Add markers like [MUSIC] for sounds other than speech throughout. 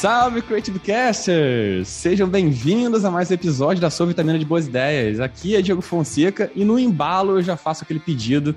salve, Creative Casters! Sejam bem-vindos a mais um episódio da sua Vitamina de Boas Ideias. Aqui é Diego Fonseca e no embalo eu já faço aquele pedido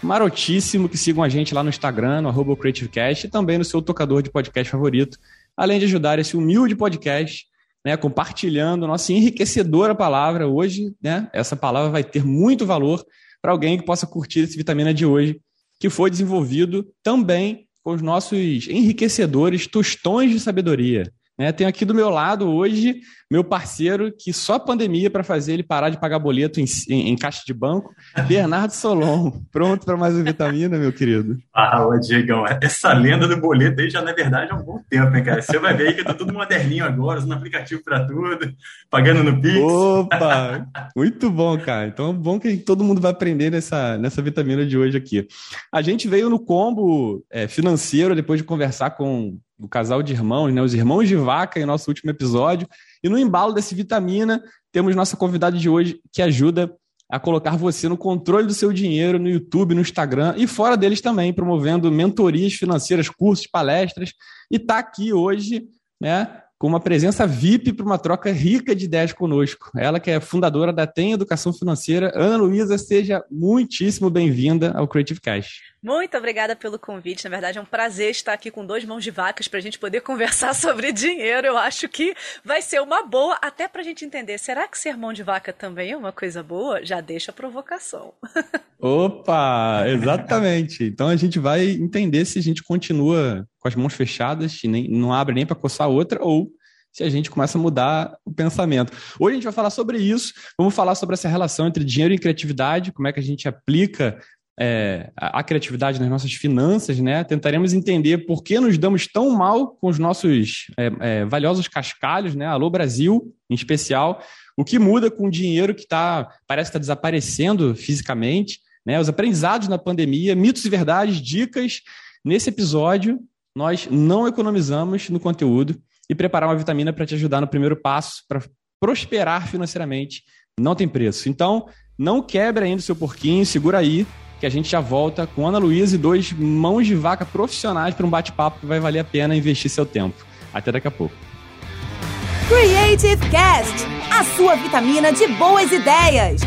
marotíssimo que sigam a gente lá no Instagram, no CreativeCast e também no seu tocador de podcast favorito, além de ajudar esse humilde podcast, né, compartilhando nossa enriquecedora palavra. Hoje, né, essa palavra vai ter muito valor para alguém que possa curtir esse Vitamina de hoje, que foi desenvolvido também com os nossos enriquecedores tostões de sabedoria. Né? Tenho aqui do meu lado hoje meu parceiro, que só pandemia para fazer ele parar de pagar boleto em, em, em caixa de banco, Bernardo Solon. [LAUGHS] Pronto para mais uma vitamina, meu querido? Fala, Diegão. Essa lenda do boleto aí já não é verdade há um bom tempo, hein, cara? Você vai ver aí que tá tudo moderninho agora, usando aplicativo para tudo, pagando no Pix. Opa! [LAUGHS] Muito bom, cara. Então é bom que todo mundo vai aprender nessa, nessa vitamina de hoje aqui. A gente veio no combo é, financeiro depois de conversar com o casal de irmãos, né? Os irmãos de vaca em nosso último episódio. E no embalo desse vitamina, temos nossa convidada de hoje que ajuda a colocar você no controle do seu dinheiro no YouTube, no Instagram e fora deles também, promovendo mentorias financeiras, cursos, palestras. E está aqui hoje, né, com uma presença VIP para uma troca rica de ideias conosco. Ela que é fundadora da Tem Educação Financeira. Ana Luísa, seja muitíssimo bem-vinda ao Creative Cash. Muito obrigada pelo convite. Na verdade, é um prazer estar aqui com dois mãos de vacas para a gente poder [LAUGHS] conversar sobre dinheiro. Eu acho que vai ser uma boa, até para a gente entender. Será que ser mão de vaca também é uma coisa boa? Já deixa a provocação. [LAUGHS] Opa, exatamente. Então a gente vai entender se a gente continua com as mãos fechadas e nem, não abre nem para coçar outra ou se a gente começa a mudar o pensamento. Hoje a gente vai falar sobre isso, vamos falar sobre essa relação entre dinheiro e criatividade, como é que a gente aplica é, a, criatividade nas nossas finanças, né? Tentaremos entender por que nos damos tão mal com os nossos é, é, valiosos cascalhos, né? Alô Brasil, em especial. O que muda com o dinheiro que tá, parece estar tá desaparecendo fisicamente, né? Os aprendizados na pandemia, mitos e verdades, dicas. Nesse episódio, nós não economizamos no conteúdo e preparar uma vitamina para te ajudar no primeiro passo para prosperar financeiramente não tem preço. Então, não quebre ainda o seu porquinho, segura aí que a gente já volta com Ana Luísa e dois mãos de vaca profissionais para um bate-papo que vai valer a pena investir seu tempo. Até daqui a pouco. Creative Cast, a sua vitamina de boas ideias.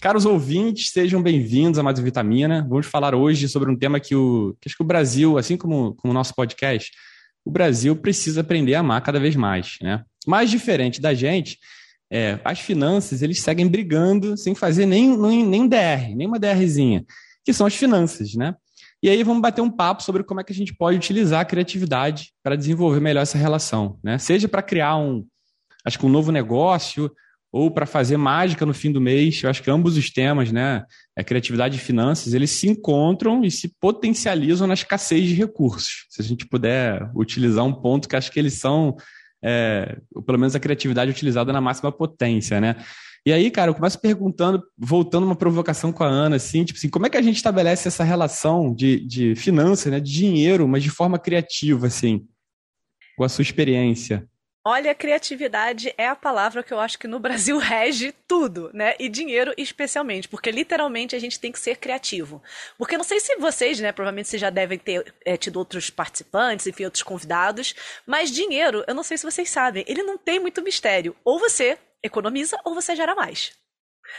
Caros ouvintes, sejam bem-vindos a mais uma Vitamina. Vamos falar hoje sobre um tema que, o, que acho que o Brasil, assim como, como o nosso podcast, o Brasil precisa aprender a amar cada vez mais. Né? Mais diferente da gente, é, as finanças, eles seguem brigando sem fazer nem, nem, nem DR, nem uma DRzinha, que são as finanças, né? E aí vamos bater um papo sobre como é que a gente pode utilizar a criatividade para desenvolver melhor essa relação, né? Seja para criar um, acho que um novo negócio ou para fazer mágica no fim do mês. Eu acho que ambos os temas, né, a criatividade e finanças, eles se encontram e se potencializam na escassez de recursos. Se a gente puder utilizar um ponto que acho que eles são é, pelo menos a criatividade utilizada na máxima potência, né? E aí, cara, eu começo perguntando, voltando uma provocação com a Ana, assim, tipo assim, como é que a gente estabelece essa relação de, de finanças, né, de dinheiro, mas de forma criativa, assim, com a sua experiência? Olha, criatividade é a palavra que eu acho que no Brasil [LAUGHS] rege tudo, né? E dinheiro especialmente, porque literalmente a gente tem que ser criativo. Porque não sei se vocês, né, provavelmente vocês já devem ter é, tido outros participantes, enfim, outros convidados, mas dinheiro, eu não sei se vocês sabem, ele não tem muito mistério. Ou você economiza ou você gera mais.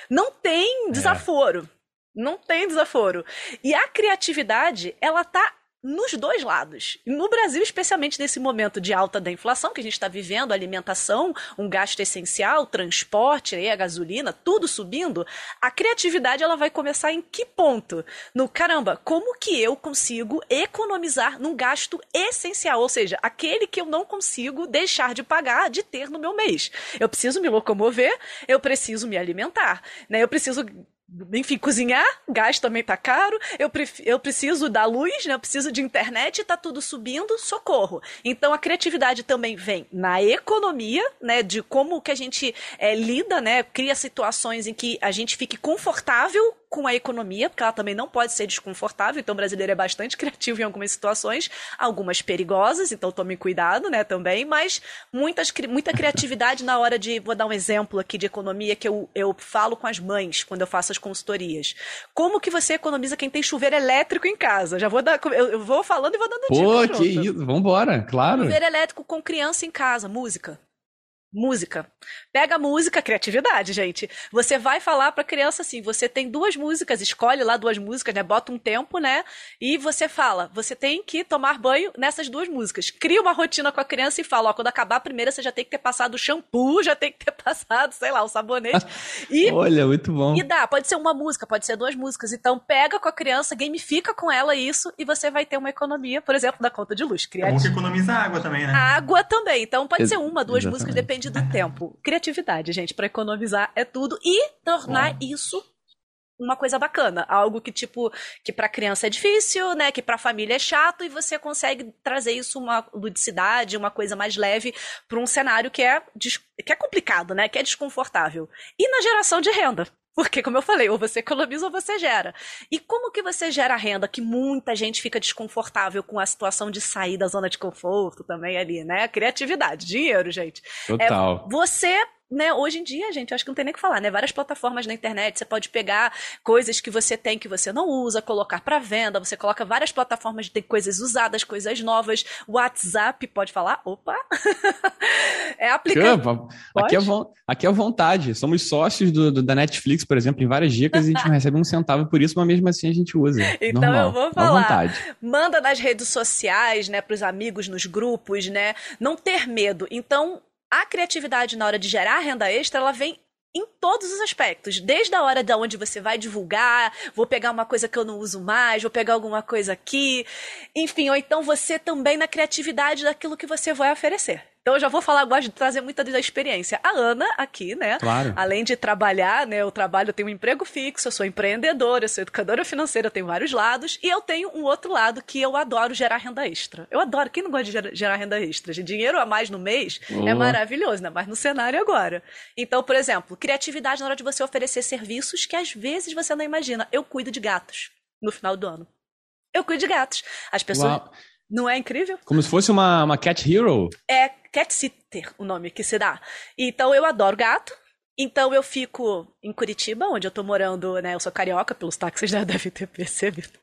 Não tem é. desaforo. É. Não tem desaforo. E a criatividade, ela tá nos dois lados. No Brasil, especialmente nesse momento de alta da inflação que a gente está vivendo, alimentação, um gasto essencial, transporte, a gasolina, tudo subindo, a criatividade ela vai começar em que ponto? No caramba, como que eu consigo economizar num gasto essencial, ou seja, aquele que eu não consigo deixar de pagar, de ter no meu mês. Eu preciso me locomover, eu preciso me alimentar, né? Eu preciso enfim, cozinhar, gás também tá caro, eu, eu preciso da luz, né? Eu preciso de internet, tá tudo subindo, socorro. Então a criatividade também vem na economia, né? De como que a gente é, lida, né? Cria situações em que a gente fique confortável com a economia, porque ela também não pode ser desconfortável, então o brasileiro é bastante [LAUGHS] criativo em algumas situações, algumas perigosas, então tome cuidado, né, também, mas muitas, muita criatividade na hora de, vou dar um exemplo aqui de economia que eu, eu falo com as mães quando eu faço as consultorias. Como que você economiza quem tem chuveiro elétrico em casa? Já vou dar, eu, eu vou falando e vou dando Pô, que junto. isso, vambora, claro. Chuveiro elétrico com criança em casa, música. Música. Pega a música, criatividade, gente. Você vai falar para a criança assim: você tem duas músicas, escolhe lá duas músicas, né? Bota um tempo, né? E você fala: você tem que tomar banho nessas duas músicas. Cria uma rotina com a criança e fala: ó, quando acabar a primeira, você já tem que ter passado o shampoo, [LAUGHS] já tem que ter passado, sei lá, o sabonete. E, [LAUGHS] Olha, muito bom. E dá, pode ser uma música, pode ser duas músicas. Então pega com a criança, gamifica com ela isso e você vai ter uma economia, por exemplo, da conta de luz. Criativo. É bom que economiza água também, né? Água também. Então pode Ex ser uma, duas exatamente. músicas, depende depende do tempo. Criatividade, gente, para economizar é tudo e tornar isso uma coisa bacana, algo que tipo que para criança é difícil, né, que para família é chato e você consegue trazer isso uma ludicidade, uma coisa mais leve para um cenário que é que é complicado, né, que é desconfortável. E na geração de renda, porque, como eu falei, ou você economiza ou você gera. E como que você gera renda? Que muita gente fica desconfortável com a situação de sair da zona de conforto também ali, né? Criatividade, dinheiro, gente. Total. É você né, hoje em dia, gente, acho que não tem nem o que falar, né? Várias plataformas na internet, você pode pegar coisas que você tem que você não usa, colocar para venda, você coloca várias plataformas de coisas usadas, coisas novas. WhatsApp, pode falar? Opa! [LAUGHS] é aplicativo. Aqui, é aqui é vontade. Somos sócios do, do, da Netflix, por exemplo, em várias dicas, a gente não [LAUGHS] recebe um centavo por isso, mas mesmo assim a gente usa. Então Normal. eu vou falar. Manda nas redes sociais, né, pros amigos, nos grupos, né? Não ter medo. Então, a criatividade na hora de gerar renda extra, ela vem em todos os aspectos, desde a hora da onde você vai divulgar, vou pegar uma coisa que eu não uso mais, vou pegar alguma coisa aqui, enfim, ou então você também na criatividade daquilo que você vai oferecer. Então eu já vou falar, gosto de trazer muita da experiência. A Ana, aqui, né? Claro. Além de trabalhar, né? Eu trabalho, eu tenho um emprego fixo, eu sou empreendedora, eu sou educadora financeira, eu tenho vários lados. E eu tenho um outro lado que eu adoro gerar renda extra. Eu adoro. Quem não gosta de gerar renda extra? De dinheiro a mais no mês oh. é maravilhoso, né? Mas no cenário agora. Então, por exemplo, criatividade na hora de você oferecer serviços que às vezes você não imagina. Eu cuido de gatos no final do ano. Eu cuido de gatos. As pessoas. Uau. Não é incrível? Como se fosse uma, uma cat hero? É cat sitter o nome que se dá. Então eu adoro gato. Então eu fico em Curitiba, onde eu tô morando, né? Eu sou carioca, pelos táxis já [LAUGHS] devem ter percebido.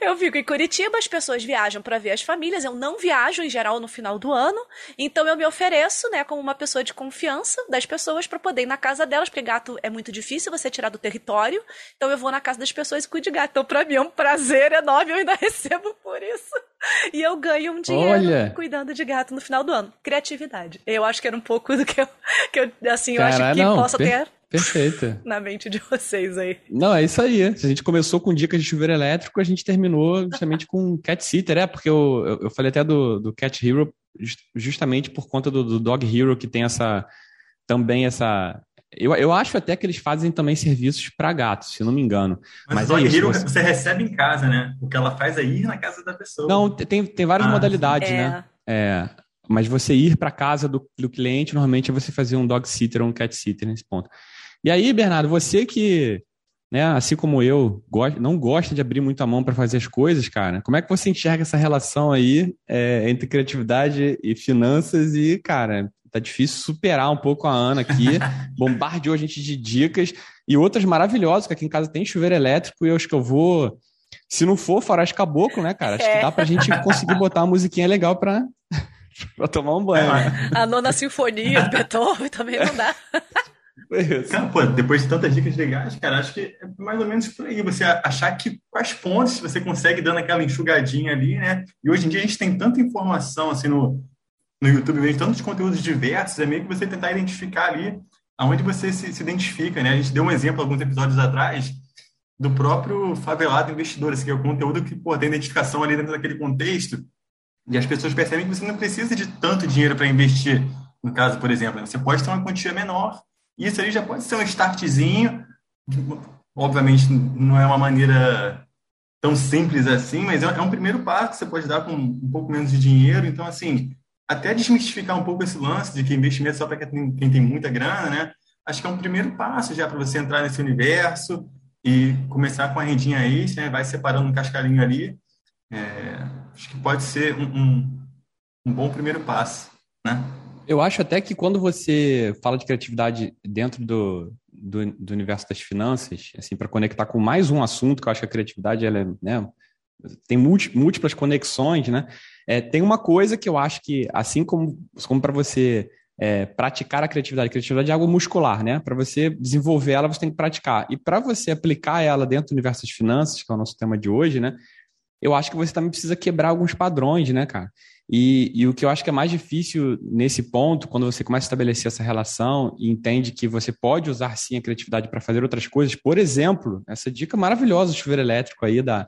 Eu fico em Curitiba, as pessoas viajam para ver as famílias. Eu não viajo em geral no final do ano, então eu me ofereço, né, como uma pessoa de confiança das pessoas para poder ir na casa delas, porque gato é muito difícil você tirar do território. Então eu vou na casa das pessoas e cuido de gato. Então para mim é um prazer enorme, eu ainda [LAUGHS] recebo por isso. [LAUGHS] E eu ganho um dinheiro Olha. cuidando de gato no final do ano. Criatividade. Eu acho que era um pouco do que eu, [LAUGHS] que eu assim, eu acho que não, possa ter Perfeito. [LAUGHS] Na mente de vocês aí. Não, é isso aí. Se a gente começou com dicas de chuveiro elétrico, a gente terminou justamente com Cat Sitter, é, porque eu, eu, eu falei até do, do Cat Hero justamente por conta do, do Dog Hero, que tem essa também essa. Eu, eu acho até que eles fazem também serviços para gatos, se não me engano. Mas, Mas o é isso, Hero você... você... recebe em casa, né? O que ela faz é ir na casa da pessoa. Não, tem, tem várias ah, modalidades, né? é. né? É. Mas você ir para casa do, do cliente, normalmente é você fazer um dog sitter ou um cat sitter nesse ponto. E aí, Bernardo, você que, né, assim como eu, não gosta de abrir muito a mão para fazer as coisas, cara, como é que você enxerga essa relação aí é, entre criatividade e finanças? E, cara, tá difícil superar um pouco a Ana aqui, [LAUGHS] bombardeou a gente de dicas e outras maravilhosas, que aqui em casa tem chuveiro elétrico e eu acho que eu vou. Se não for, faroeste caboclo, né, cara? Acho é. que dá pra gente conseguir botar uma musiquinha legal pra, [LAUGHS] pra tomar um banho. Né? A nona sinfonia de Beethoven também não dá. Cara, pô, depois de tantas dicas legais, cara, acho que é mais ou menos por aí. Você achar que quais pontos você consegue dando aquela enxugadinha ali, né? E hoje em dia a gente tem tanta informação assim no, no YouTube, vem tantos conteúdos diversos, é meio que você tentar identificar ali aonde você se, se identifica, né? A gente deu um exemplo alguns episódios atrás do próprio favelado investidor, assim, que é o conteúdo que pô, tem identificação ali dentro daquele contexto. E as pessoas percebem que você não precisa de tanto dinheiro para investir. No caso, por exemplo, você pode ter uma quantia menor isso aí já pode ser um startzinho. Obviamente, não é uma maneira tão simples assim, mas é, é um primeiro passo que você pode dar com um pouco menos de dinheiro. Então, assim, até desmistificar um pouco esse lance de que investimento é só para quem tem muita grana, né? Acho que é um primeiro passo já para você entrar nesse universo. e começar com a rendinha extra, né? vai separando um cascalinho ali. É, acho que pode ser um, um, um bom primeiro passo, né? Eu acho até que quando você fala de criatividade dentro do, do, do universo das finanças, assim, para conectar com mais um assunto, que eu acho que a criatividade ela é, né, tem múltiplas conexões, né? É, tem uma coisa que eu acho que, assim como, como para você é, praticar a criatividade, a criatividade é algo muscular, né? Para você desenvolver ela, você tem que praticar. E para você aplicar ela dentro do universo das finanças, que é o nosso tema de hoje, né? Eu acho que você também precisa quebrar alguns padrões, né, cara? E, e, o que eu acho que é mais difícil nesse ponto, quando você começa a estabelecer essa relação e entende que você pode usar sim a criatividade para fazer outras coisas, por exemplo, essa dica maravilhosa do chuveiro elétrico aí da,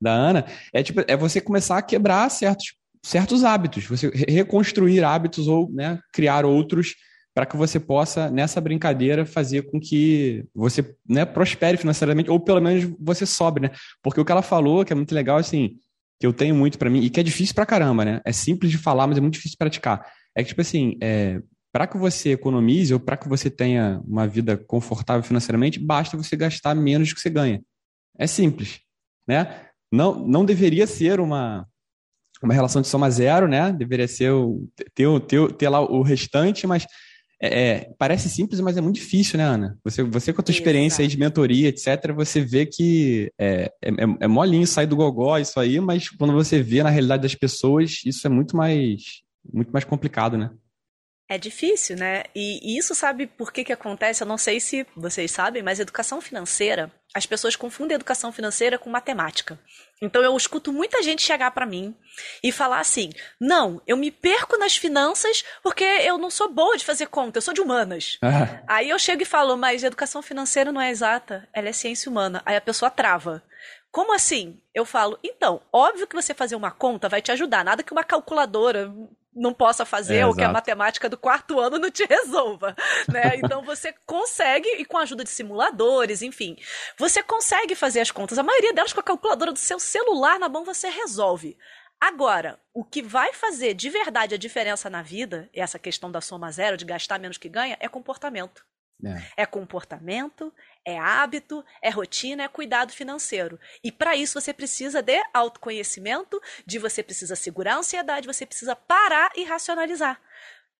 da Ana, é, tipo, é você começar a quebrar certos, certos hábitos, você reconstruir hábitos ou né, criar outros para que você possa, nessa brincadeira, fazer com que você né, prospere financeiramente, ou pelo menos você sobe, né? Porque o que ela falou, que é muito legal, assim, que eu tenho muito para mim e que é difícil pra caramba, né? É simples de falar, mas é muito difícil de praticar. É que, tipo assim, é, para que você economize ou para que você tenha uma vida confortável financeiramente, basta você gastar menos do que você ganha. É simples, né? Não, não deveria ser uma, uma relação de soma zero, né? Deveria ser o, ter, ter, ter lá o restante, mas é, é, parece simples, mas é muito difícil, né, Ana? Você, você com a tua Exato. experiência aí de mentoria, etc., você vê que é, é, é, é molinho sair do gogó isso aí, mas quando você vê na realidade das pessoas, isso é muito mais, muito mais complicado, né? É difícil, né? E, e isso sabe por que que acontece? Eu não sei se vocês sabem, mas educação financeira, as pessoas confundem educação financeira com matemática. Então eu escuto muita gente chegar para mim e falar assim: "Não, eu me perco nas finanças porque eu não sou boa de fazer conta, eu sou de humanas". Ah. Aí eu chego e falo: "Mas educação financeira não é exata, ela é ciência humana". Aí a pessoa trava. Como assim? Eu falo, então, óbvio que você fazer uma conta vai te ajudar, nada que uma calculadora não possa fazer é, ou que a matemática do quarto ano não te [LAUGHS] resolva, né? Então você consegue e com a ajuda de simuladores, enfim, você consegue fazer as contas. A maioria delas com a calculadora do seu celular na mão você resolve. Agora, o que vai fazer de verdade a diferença na vida, essa questão da soma zero, de gastar menos que ganha, é comportamento. É. é. comportamento, é hábito, é rotina, é cuidado financeiro. E para isso você precisa de autoconhecimento, de você precisa segurar a ansiedade, você precisa parar e racionalizar.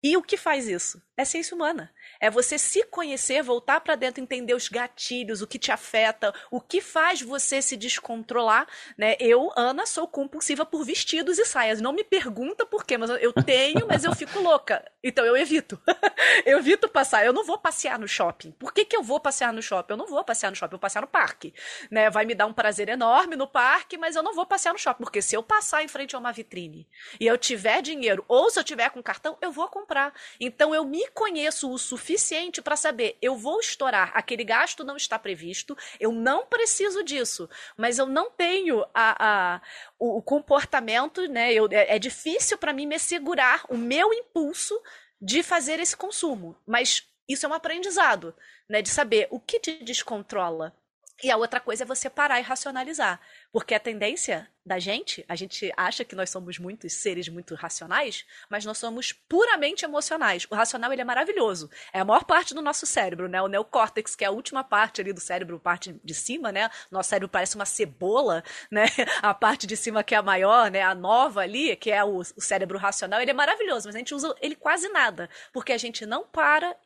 E o que faz isso? É ciência humana. É você se conhecer, voltar para dentro, entender os gatilhos, o que te afeta, o que faz você se descontrolar, né? Eu, Ana, sou compulsiva por vestidos e saias. Não me pergunta por quê, mas eu tenho, mas eu fico louca. Então eu evito. [LAUGHS] eu evito passar. Eu não vou passear no shopping. Por que, que eu vou passear no shopping? Eu não vou passear no shopping, eu vou passear no parque, né? Vai me dar um prazer enorme no parque, mas eu não vou passear no shopping, porque se eu passar em frente a uma vitrine e eu tiver dinheiro, ou se eu tiver com cartão, eu vou comprar comprar. Então eu me conheço o suficiente para saber, eu vou estourar, aquele gasto não está previsto, eu não preciso disso, mas eu não tenho a, a o, o, comportamento, né? Eu, é, é difícil para mim me segurar o meu impulso de fazer esse consumo, mas isso é um aprendizado, né? De saber o que te descontrola. E a outra coisa é você parar e racionalizar. Porque a tendência da gente, a gente acha que nós somos muitos seres muito racionais, mas nós somos puramente emocionais. O racional ele é maravilhoso. É a maior parte do nosso cérebro, né? O neocórtex, que é a última parte ali do cérebro, parte de cima, né? Nosso cérebro parece uma cebola, [LAUGHS] né? A parte de cima que é a maior, né? A nova ali, que é o, cérebro racional, ele é maravilhoso, mas a gente usa ele quase nada, porque a gente não para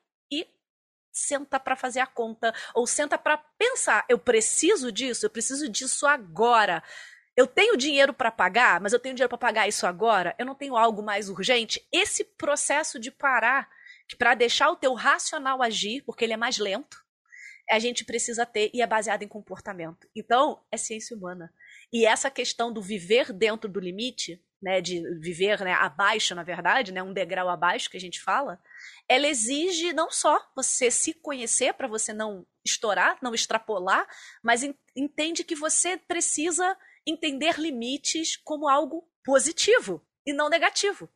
senta para fazer a conta ou senta para pensar, eu preciso disso, eu preciso disso agora. Eu tenho dinheiro para pagar, mas eu tenho dinheiro para pagar isso agora? Eu não tenho algo mais urgente? Esse processo de parar, para deixar o teu racional agir, porque ele é mais lento, a gente precisa ter e é baseado em comportamento. Então, é ciência humana. E essa questão do viver dentro do limite, né, de viver né, abaixo, na verdade, né, um degrau abaixo que a gente fala, ela exige não só você se conhecer para você não estourar, não extrapolar, mas entende que você precisa entender limites como algo positivo e não negativo.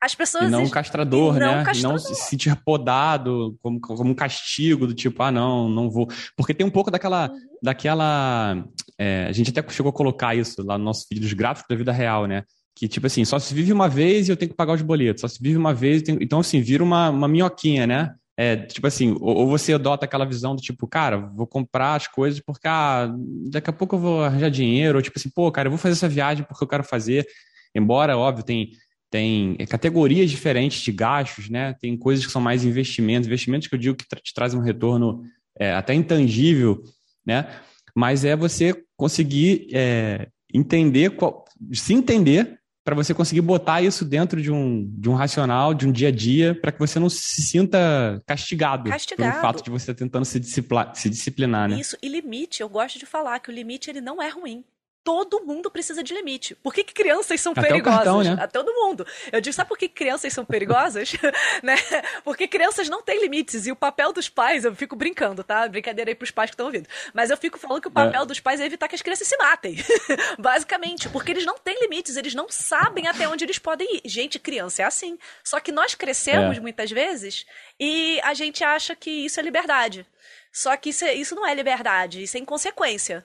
As pessoas. E não castrador, e não né? Castrador. E não se sentir podado como, como um castigo, do tipo, ah, não, não vou. Porque tem um pouco daquela. Uhum. daquela é, a gente até chegou a colocar isso lá no nosso vídeo dos gráficos da vida real, né? Que, tipo assim, só se vive uma vez e eu tenho que pagar os boletos, só se vive uma vez, tenho... então, assim, vira uma, uma minhoquinha, né? é, tipo assim, ou, ou, você adota aquela visão do tipo, cara, vou comprar as coisas porque ah, daqui a pouco eu vou arranjar dinheiro, ou tipo assim, pô, cara, eu vou fazer essa viagem porque eu quero fazer. Embora, óbvio, tem, tem categorias diferentes de gastos, né? Tem coisas que são mais investimentos, investimentos que eu digo que te trazem um retorno é, até intangível, né? Mas é você conseguir é, entender, qual, se entender para você conseguir botar isso dentro de um, de um racional, de um dia a dia, para que você não se sinta castigado, castigado. pelo fato de você tentando se, disciplinar, se disciplinar, né? Isso, e limite, eu gosto de falar que o limite ele não é ruim todo mundo precisa de limite. Por que, que crianças são Até perigosas? Cartão, né? A todo mundo. Eu digo, sabe por que crianças são perigosas? [LAUGHS] né? Porque crianças não têm limites. E o papel dos pais, eu fico brincando, tá? Brincadeira aí pros pais que estão ouvindo. Mas eu fico falando que o papel é. dos pais é evitar que as crianças se matem. [LAUGHS] Basicamente. Porque eles não têm limites, eles não sabem até onde eles podem ir. Gente, criança é assim. Só que nós crescemos é. muitas vezes e a gente acha que isso é liberdade. Só que isso, é, isso não é liberdade, isso é inconsequência.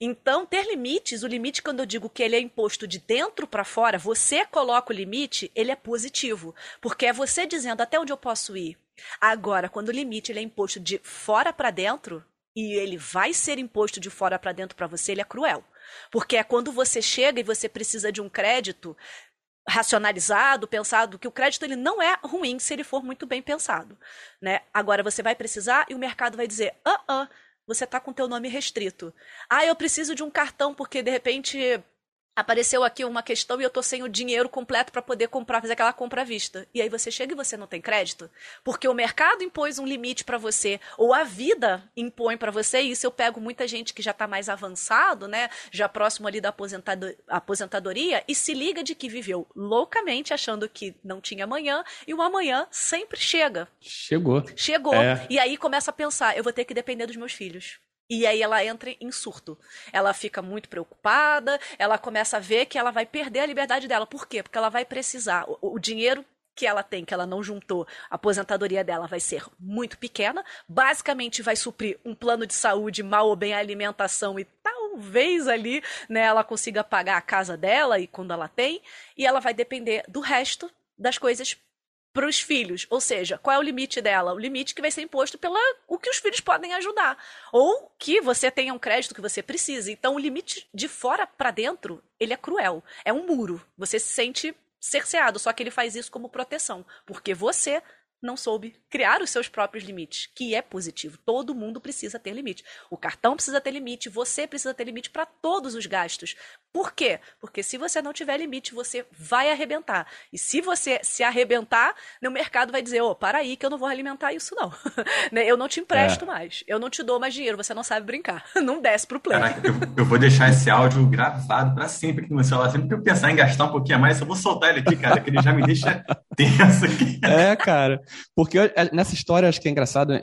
Então, ter limites, o limite, quando eu digo que ele é imposto de dentro para fora, você coloca o limite, ele é positivo. Porque é você dizendo até onde eu posso ir. Agora, quando o limite ele é imposto de fora para dentro, e ele vai ser imposto de fora para dentro para você, ele é cruel. Porque é quando você chega e você precisa de um crédito racionalizado, pensado, que o crédito ele não é ruim se ele for muito bem pensado, né? Agora você vai precisar e o mercado vai dizer: "Ah, ah, você está com teu nome restrito. Ah, eu preciso de um cartão porque de repente apareceu aqui uma questão e eu tô sem o dinheiro completo para poder comprar, fazer aquela compra à vista. E aí você chega e você não tem crédito, porque o mercado impôs um limite para você, ou a vida impõe para você. E isso eu pego muita gente que já está mais avançado, né, já próximo ali da aposentadoria e se liga de que viveu loucamente achando que não tinha amanhã e o amanhã sempre chega. Chegou. Chegou. É. E aí começa a pensar, eu vou ter que depender dos meus filhos. E aí ela entra em surto. Ela fica muito preocupada, ela começa a ver que ela vai perder a liberdade dela. Por quê? Porque ela vai precisar. O, o dinheiro que ela tem, que ela não juntou, a aposentadoria dela vai ser muito pequena. Basicamente vai suprir um plano de saúde, mal ou bem a alimentação e talvez ali né, ela consiga pagar a casa dela e quando ela tem. E ela vai depender do resto das coisas para os filhos. Ou seja, qual é o limite dela? O limite que vai ser imposto pelo o que os filhos podem ajudar. Ou que você tenha um crédito que você precise. Então, o limite de fora para dentro, ele é cruel. É um muro. Você se sente cerceado, só que ele faz isso como proteção. Porque você não soube criar os seus próprios limites, que é positivo. Todo mundo precisa ter limite. O cartão precisa ter limite, você precisa ter limite para todos os gastos. Por quê? Porque se você não tiver limite, você vai arrebentar. E se você se arrebentar, o mercado vai dizer: ô, oh, para aí que eu não vou alimentar isso, não. [LAUGHS] Né? eu não te empresto é. mais. Eu não te dou mais dinheiro, você não sabe brincar. [LAUGHS] Não desce pro plano. Caraca, eu, eu, vou deixar esse áudio gravado para sempre aqui no meu celular. Sempre que eu pensar em gastar um pouquinho a mais, eu vou soltar ele aqui, cara, que ele já me deixa [LAUGHS] tenso aqui. É, cara. Porque é, nessa história, acho que é engraçado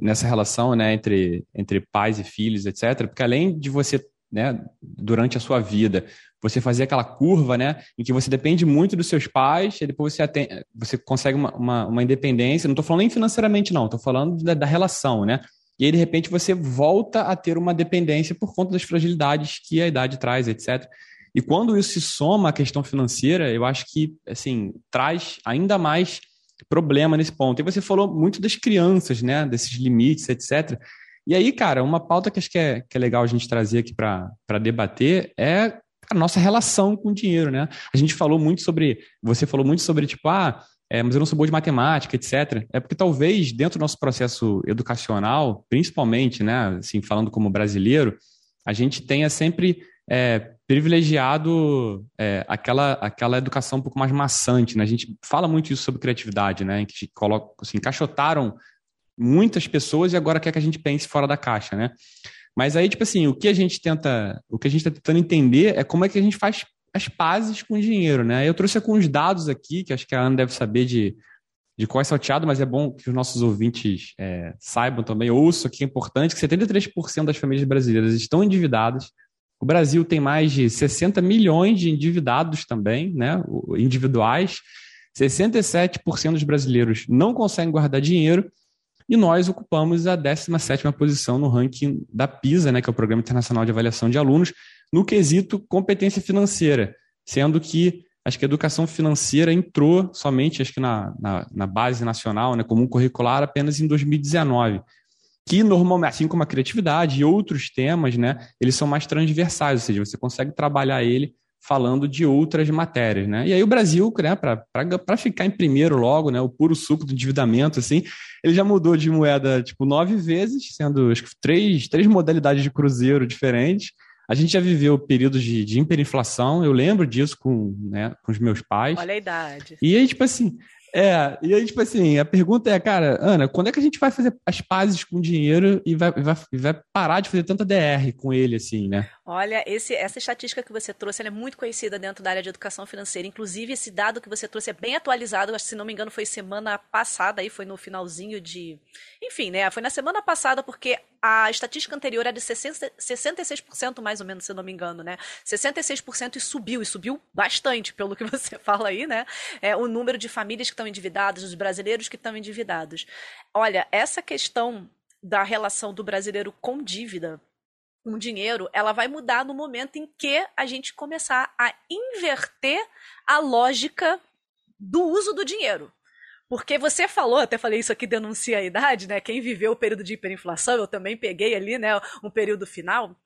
nessa relação né, entre, entre pais e filhos, etc. Porque além de você, né, durante a sua vida, você fazer aquela curva, né, em que você depende muito dos seus pais, e depois você, atende, você consegue uma, uma, uma independência. Não estou falando nem financeiramente, não, estou falando da, da relação, né? E aí, de repente, você volta a ter uma dependência por conta das fragilidades que a idade traz, etc. E quando isso se soma à questão financeira, eu acho que, assim, traz ainda mais problema nesse ponto. E você falou muito das crianças, né? Desses limites, etc. E aí, cara, uma pauta que acho que é, que é legal a gente trazer aqui para debater é a nossa relação com o dinheiro, né? A gente falou muito sobre. Você falou muito sobre, tipo, ah, é, mas eu não sou boa de matemática, etc. É porque talvez dentro do nosso processo educacional, principalmente, né, assim, falando como brasileiro, a gente tenha sempre é, privilegiado é, aquela, aquela educação um pouco mais maçante. Né? A gente fala muito isso sobre criatividade, né? que coloca, assim, encaixotaram muitas pessoas e agora quer que a gente pense fora da caixa, né? Mas aí, tipo assim, o que a gente tenta, o que a gente está tentando entender é como é que a gente faz as pazes com o dinheiro, né? Eu trouxe alguns dados aqui, que acho que a Ana deve saber de, de qual é salteado, mas é bom que os nossos ouvintes é, saibam também, ouçam que é importante, que 73% das famílias brasileiras estão endividadas, o Brasil tem mais de 60 milhões de endividados também, né, individuais. 67% dos brasileiros não conseguem guardar dinheiro e nós ocupamos a 17ª posição no ranking da PISA, né, que é o Programa Internacional de Avaliação de Alunos, no quesito competência financeira, sendo que acho que a educação financeira entrou somente, acho que na, na, na base nacional, né, comum curricular, apenas em 2019 que normalmente, assim como a criatividade e outros temas, né, eles são mais transversais, ou seja, você consegue trabalhar ele falando de outras matérias, né? E aí o Brasil, né, para ficar em primeiro logo, né, o puro suco do endividamento, assim, ele já mudou de moeda, tipo, nove vezes, sendo, acho que, três, três modalidades de cruzeiro diferentes. A gente já viveu períodos de, de hiperinflação, eu lembro disso com, né, com os meus pais. Olha a idade. E aí, tipo assim, é, e aí, tipo assim, a pergunta é, cara, Ana, quando é que a gente vai fazer as pazes com o dinheiro e vai, vai, vai parar de fazer tanta DR com ele, assim, né? Olha, esse, essa estatística que você trouxe é muito conhecida dentro da área de educação financeira. Inclusive, esse dado que você trouxe é bem atualizado. Se não me engano, foi semana passada, aí foi no finalzinho de. Enfim, né? Foi na semana passada, porque a estatística anterior era de 60, 66%, mais ou menos, se não me engano, né? 66% e subiu, e subiu bastante, pelo que [LAUGHS] você fala aí, né? É, o número de famílias que estão endividadas, os brasileiros que estão endividados. Olha, essa questão da relação do brasileiro com dívida com dinheiro, ela vai mudar no momento em que a gente começar a inverter a lógica do uso do dinheiro. Porque você falou, até falei isso aqui, denuncia a idade, né? Quem viveu o período de hiperinflação, eu também peguei ali, né, um período final.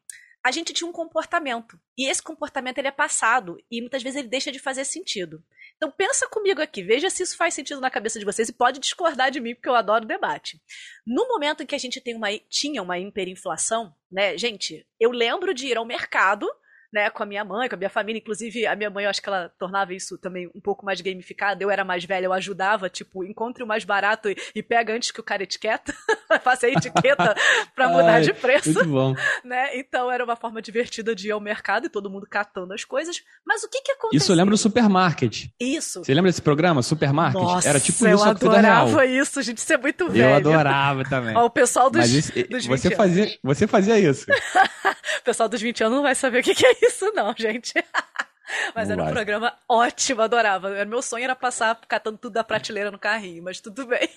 A gente tinha um comportamento. E esse comportamento ele é passado e muitas vezes ele deixa de fazer sentido. Então pensa comigo aqui, veja se isso faz sentido na cabeça de vocês e pode discordar de mim, porque eu adoro debate. No momento em que a gente tem uma, tinha uma hiperinflação, né, gente, eu lembro de ir ao mercado né, com a minha mãe, com a minha família. Inclusive, a minha mãe, eu acho que ela tornava isso também um pouco mais gamificado. Eu era mais velha, eu ajudava, tipo, encontre o mais barato e, e pega antes que o cara etiqueta, [LAUGHS] faça a etiqueta [LAUGHS] para mudar Ai, de preço. Muito bom. Né? Então, era uma forma divertida de ir ao mercado e todo mundo catando as coisas. Mas o que que aconteceu? Isso eu lembro do supermarket. Isso. Você lembra desse programa, Supermarket? Nossa, era tipo isso, eu adorava isso, gente, isso é muito velho. Eu adorava também. Ó, o pessoal dos, Mas isso, dos você fazia, Você fazia isso. [LAUGHS] o pessoal dos 20 anos não vai saber o que, que é [LAUGHS] isso, não, gente. [LAUGHS] Mas não era um programa ótimo, adorava. Meu sonho era passar catando tudo da prateleira no carrinho, mas tudo bem.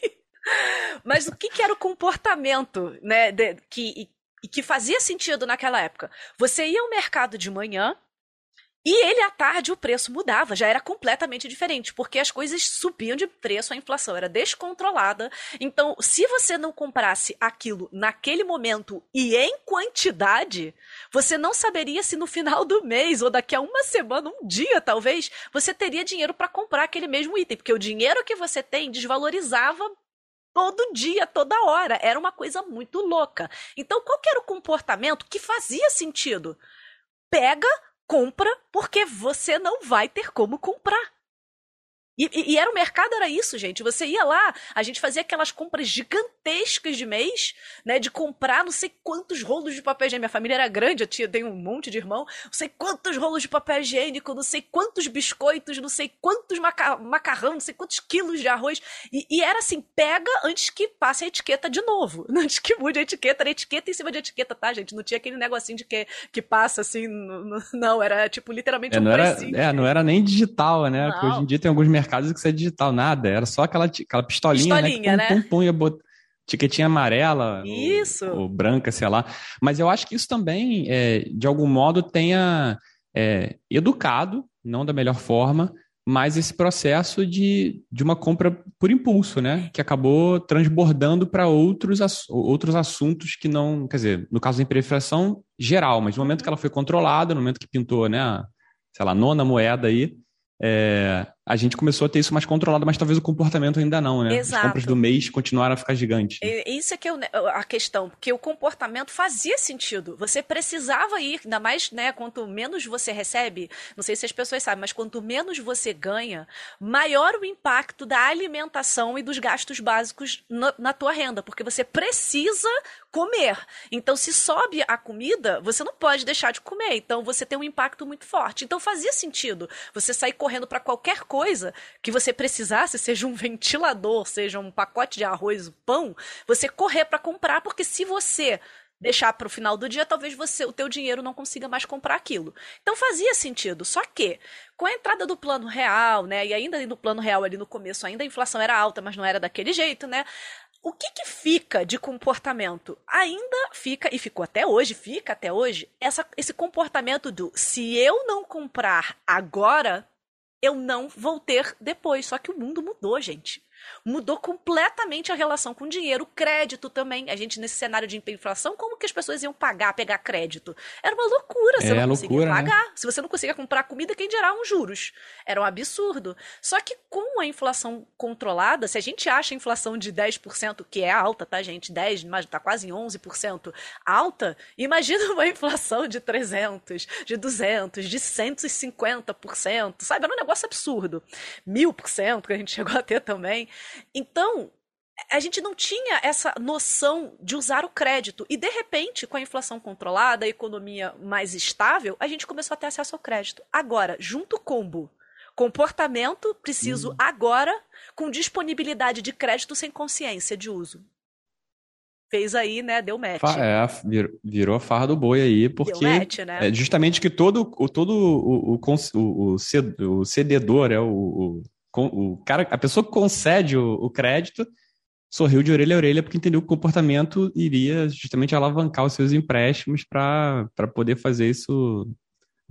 [LAUGHS] Mas o que, que era o comportamento, né, de, que, que fazia sentido naquela época? Você ia ao mercado de manhã, e ele à tarde o preço mudava, já era completamente diferente, porque as coisas subiam de preço, a inflação era descontrolada. Então, se você não comprasse aquilo naquele momento e em quantidade, você não saberia se no final do mês ou daqui a uma semana, um dia talvez, você teria dinheiro para comprar aquele mesmo item, porque o dinheiro que você tem desvalorizava todo dia, toda hora. Era uma coisa muito louca. Então, qual era o comportamento que fazia sentido? Pega compra porque você não vai ter como comprar. E, e, e, era o mercado, era isso, gente. Você ia lá, a gente fazia aquelas compras gigantescas de mês, né? De comprar não sei quantos rolos de papel higiênico. Minha família era grande, eu tinha, tenho um monte de irmão. Não sei quantos rolos de papel higiênico, não sei quantos biscoitos, não sei quantos maca macarrão, não sei quantos quilos de arroz. E, e, era assim, pega antes que passe a etiqueta de novo. [LAUGHS] Antes que mude a etiqueta, era etiqueta em cima de etiqueta, tá, gente? Não tinha aquele negocinho de que, que passa assim, no, não, era tipo literalmente é, um não era, É, não era nem digital, né? Porque hoje em dia tem alguns mercados mercados que isso é digital, nada. Era só aquela, aquela pistolinha, pistolinha né? Que pum, né? pum, pum, ia botar etiquetinha amarela isso. Ou, ou, branca, sei lá. Mas eu acho que isso também, é, de algum modo, tenha é, educado, não da melhor forma, mas esse processo de, de uma compra por impulso, né? Que acabou transbordando para outros, outros assuntos que não. Quer dizer, no caso da hiperinflação, geral, mas no momento que ela foi controlada, no momento que pintou, né? Sei lá, nona moeda aí, é, a gente começou a ter isso mais controlado, mas talvez o comportamento ainda não, né? Exato. As compras do mês continuaram a ficar gigantes. Né? Isso é que é a questão, porque o comportamento fazia sentido. Você precisava ir, ainda mais, né, quanto menos você recebe, não sei se as pessoas sabem, mas quanto menos você ganha, maior o impacto da alimentação e dos gastos básicos na, na tua renda, porque você precisa comer. Então, se sobe a comida, você não pode deixar de comer. Então, você tem um impacto muito forte. Então, fazia sentido você sair correndo para qualquer coisa que você precisasse, seja um [LAUGHS] ventilador, seja um pacote de arroz, pão, você correr para comprar, porque se você deixar para o final do dia, talvez você, o teu dinheiro não consiga mais comprar aquilo. Então fazia sentido. Só que com a entrada do plano real, né, e ainda no plano real ali no começo, ainda a inflação era alta, mas não era daquele jeito, né? O que, que fica de comportamento? Ainda fica, e ficou até hoje, fica até hoje, essa, esse comportamento do se eu não comprar agora, eu não vou ter depois. Só que o mundo mudou, gente mudou completamente a relação com o dinheiro, crédito também. A gente, nesse cenário de inflação, como que as pessoas iam pagar, pegar crédito? Era uma loucura, você é, não conseguia loucura, né? pagar. Né? Se você não conseguia comprar comida, quem dirá uns juros? Era um absurdo. Só que com a inflação controlada, se a gente acha a inflação de 10%, que é alta, tá, gente? 10, mas tá quase em 11% alta, imagina uma inflação de 300, de 200, de 150%, sabe? Era um negócio absurdo. 1000% que a gente [LAUGHS] chegou a ter também. Então, a gente não tinha essa noção de usar o crédito. E, de repente, com a inflação controlada, a economia mais estável, a gente começou a ter acesso ao crédito. Agora, junto combo. Comportamento, preciso hum. agora, com disponibilidade de crédito sem consciência de uso. Fez aí, né? Deu match. É, virou a farra do boi aí, porque match, né? é justamente que todo, o, todo o, o, o, o cededor, é o, o cara, a pessoa que concede o, o crédito sorriu de orelha a orelha porque entendeu que o comportamento iria justamente alavancar os seus empréstimos para poder fazer isso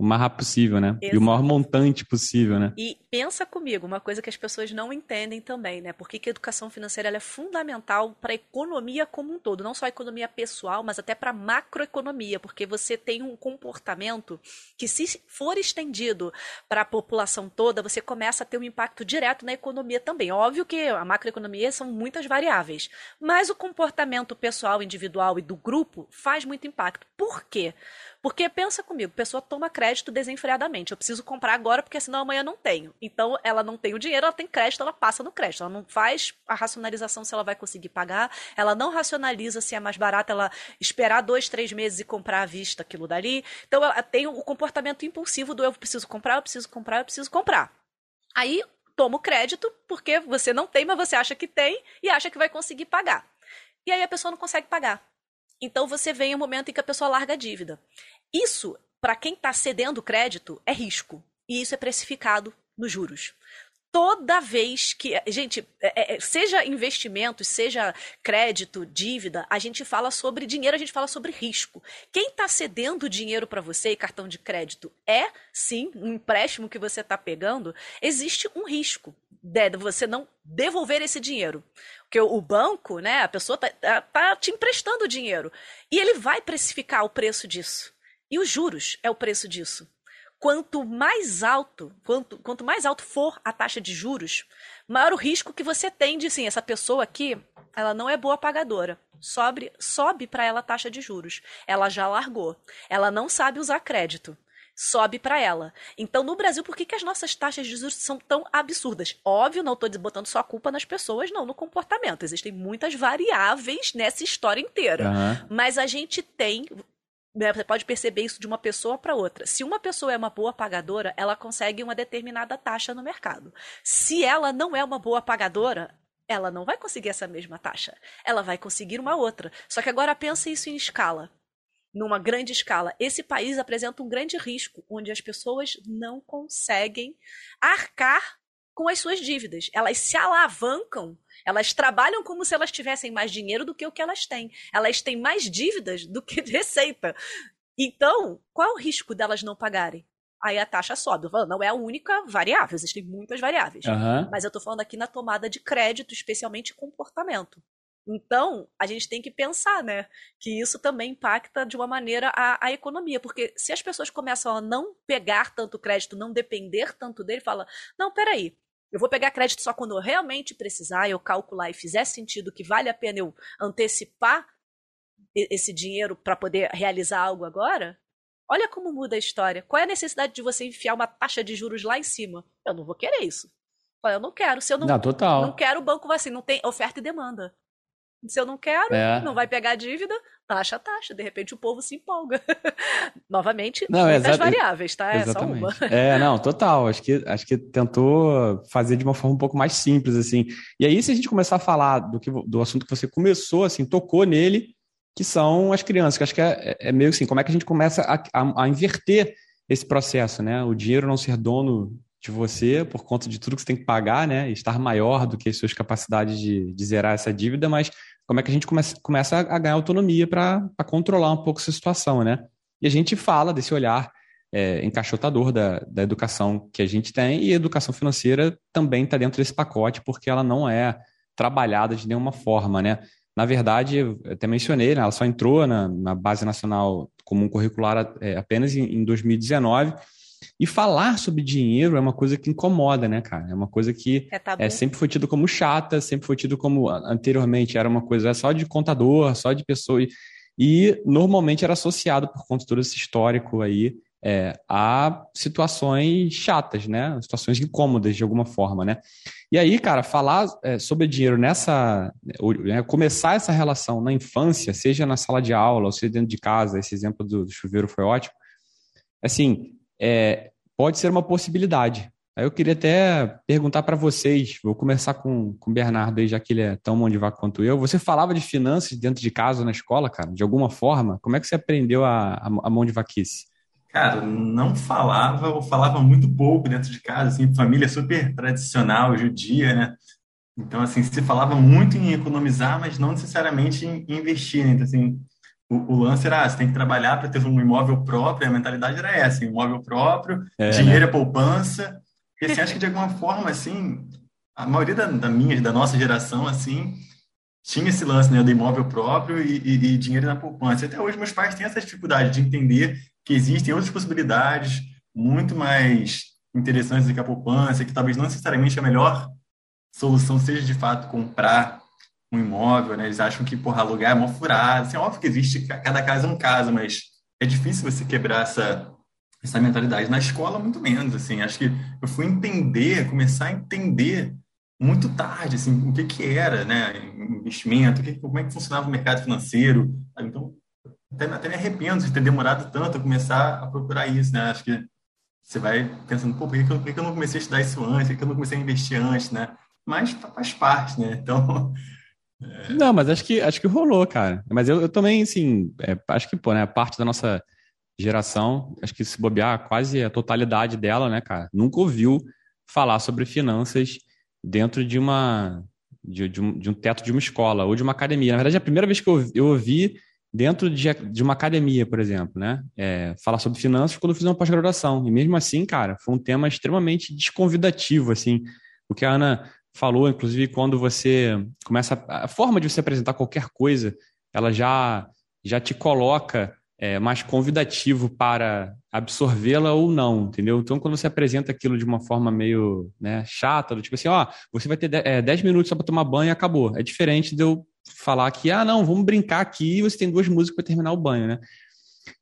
o mais rápido possível, né? Exato. E o maior montante possível, né? E pensa comigo, uma coisa que as pessoas não entendem também, né? Por que, que a educação financeira é fundamental para a economia como um todo, não só a economia pessoal, mas até para a macroeconomia, porque você tem um comportamento que, se for estendido para a população toda, você começa a ter um impacto direto na economia também. Óbvio que a macroeconomia são muitas variáveis, mas o comportamento pessoal, individual e do grupo faz muito impacto. Por quê? Porque pensa comigo, pessoa toma crédito desenfreadamente. Eu preciso comprar agora porque senão amanhã não tenho. Então ela não tem o dinheiro, ela tem crédito, ela passa no crédito. Ela não faz a racionalização se ela vai conseguir pagar. Ela não racionaliza se é mais barato ela esperar dois, três meses e comprar à vista aquilo dali. Então ela tem o comportamento impulsivo do eu preciso comprar, eu preciso comprar, eu preciso comprar. Aí toma o crédito porque você não tem, mas você acha que tem e acha que vai conseguir pagar. E aí a pessoa não consegue pagar. Então você vem um momento em que a pessoa larga a dívida. Isso, para quem está cedendo crédito, é risco. E isso é precificado nos juros toda vez que. Gente, é, é, seja investimentos, seja crédito, dívida, a gente fala sobre dinheiro, a gente fala sobre risco. Quem está cedendo dinheiro para você e cartão de crédito é, sim, um empréstimo que você está pegando, existe um risco de você não devolver esse dinheiro. Porque o banco, né, a pessoa está tá, tá te emprestando dinheiro. E ele vai precificar o preço disso. E os juros é o preço disso. Quanto mais alto, quanto, quanto mais alto for a taxa de juros, maior o risco que você tem de, sim, essa pessoa aqui, ela não é boa pagadora. Sobe, sobe para ela a taxa de juros. Ela já largou. Ela não sabe usar crédito sobe para ela. Então, no Brasil, por que, que as nossas taxas de juros são tão absurdas? Óbvio, não estou botando só a culpa nas pessoas, não, no comportamento. Existem muitas variáveis nessa história inteira. Uhum. Mas a gente tem você pode perceber isso de uma pessoa para outra. Se uma pessoa é uma boa pagadora, ela consegue uma determinada taxa no mercado. Se ela não é uma boa pagadora, ela não vai conseguir essa mesma taxa. Ela vai conseguir uma outra. Só que agora pense isso em escala. Numa grande escala. Esse país apresenta um grande risco, onde as pessoas não conseguem arcar com as suas dívidas. Elas se alavancam elas trabalham como se elas tivessem mais dinheiro do que o que elas têm. Elas têm mais dívidas do que [LAUGHS] receita. Então, qual é o risco delas não pagarem? Aí a taxa sobe. Falando, não é a única variável, existem muitas variáveis. Uhum. Mas eu estou falando aqui na tomada de crédito, especialmente comportamento. Então, a gente tem que pensar, né? Que isso também impacta de uma maneira a, a, economia. Porque se as pessoas começam a não pegar tanto crédito, não depender tanto dele, fala: não, peraí, eu vou pegar crédito só quando eu realmente precisar, eu calcular e fizer sentido que vale a pena eu antecipar esse dinheiro para poder realizar algo agora? Olha como muda a história. Qual é a necessidade de você enfiar uma taxa de juros lá em cima? Eu não vou querer isso. Eu não quero. Se eu não, não, total. não quero, o banco vai assim, não tem oferta e demanda. Se eu não quero, é. não vai pegar dívida, taxa, taxa. De repente o povo se empolga. [LAUGHS] Novamente, não, muitas variáveis, tá? Exatamente. É só uma. É, não, total. Acho que, acho que tentou fazer de uma forma um pouco mais simples, assim. E aí, se a gente começar a falar do, que, do assunto que você começou, assim, tocou nele, que são as crianças, que acho que é, é meio assim, como é que a gente começa a, a, a inverter esse processo, né? O dinheiro não ser dono de você por conta de tudo que você tem que pagar, né? Estar maior do que as suas capacidades de, de zerar essa dívida, mas como é que a gente começa, começa a ganhar autonomia para controlar um pouco essa situação, né? E a gente fala desse olhar é, encaixotador da, da educação que a gente tem, e a educação financeira também está dentro desse pacote, porque ela não é trabalhada de nenhuma forma, né? Na verdade, eu até mencionei, né, ela só entrou na, na Base Nacional Comum Curricular é, apenas em, em 2019, e falar sobre dinheiro é uma coisa que incomoda, né, cara? É uma coisa que é, é, sempre foi tido como chata, sempre foi tido como anteriormente era uma coisa só de contador, só de pessoa. E, e normalmente era associado por conta de todo esse histórico aí é, a situações chatas, né? Situações incômodas de alguma forma, né? E aí, cara, falar é, sobre dinheiro nessa. Né, começar essa relação na infância, seja na sala de aula ou seja dentro de casa, esse exemplo do, do chuveiro foi ótimo. Assim, é, pode ser uma possibilidade. Aí eu queria até perguntar para vocês, vou começar com, com o Bernardo aí, já que ele é tão mão de vaca quanto eu. Você falava de finanças dentro de casa na escola, cara, de alguma forma? Como é que você aprendeu a, a, mão de vaquice? Cara, não falava ou falava muito pouco dentro de casa, assim, família super tradicional, judia, né? Então, assim, se falava muito em economizar, mas não necessariamente em investir, né? Então, assim, o, o lance era, ah, você tem que trabalhar para ter um imóvel próprio, a mentalidade era essa, imóvel próprio, é, dinheiro né? é poupança, porque, assim, acho que de alguma forma, assim, a maioria da, da minha, da nossa geração, assim, tinha esse lance, né, do imóvel próprio e, e, e dinheiro na poupança. Até hoje meus pais têm essa dificuldade de entender que existem outras possibilidades muito mais interessantes do que a poupança, que talvez não necessariamente a melhor solução seja de fato comprar um imóvel, né? Eles acham que, porra, alugar é uma furada. Assim, é óbvio que existe, cada caso é um caso, mas é difícil você quebrar essa, essa mentalidade. Na escola, muito menos, assim. Acho que eu fui entender, começar a entender muito tarde, assim, o que que era, né? Investimento, que, como é que funcionava o mercado financeiro. Então, até, até me arrependo de ter demorado tanto a começar a procurar isso, né? Acho que você vai pensando, pô, por que, eu, por que eu não comecei a estudar isso antes? Por que eu não comecei a investir antes, né? Mas faz parte, né? Então. É... Não, mas acho que, acho que rolou, cara. Mas eu, eu também, assim, é, acho que, pô, né? Parte da nossa geração, acho que se bobear quase a totalidade dela, né, cara? Nunca ouviu falar sobre finanças dentro de uma. De, de, um, de um teto de uma escola ou de uma academia. Na verdade, a primeira vez que eu, eu ouvi dentro de, de uma academia, por exemplo, né? É, falar sobre finanças quando eu fiz uma pós-graduação. E mesmo assim, cara, foi um tema extremamente desconvidativo, assim. O que a Ana falou, inclusive, quando você começa... A forma de você apresentar qualquer coisa, ela já, já te coloca é, mais convidativo para absorvê-la ou não, entendeu? Então, quando você apresenta aquilo de uma forma meio né, chata, do tipo assim, ó, você vai ter 10 é, minutos só para tomar banho e acabou. É diferente de eu falar que, ah, não, vamos brincar aqui e você tem duas músicas para terminar o banho, né?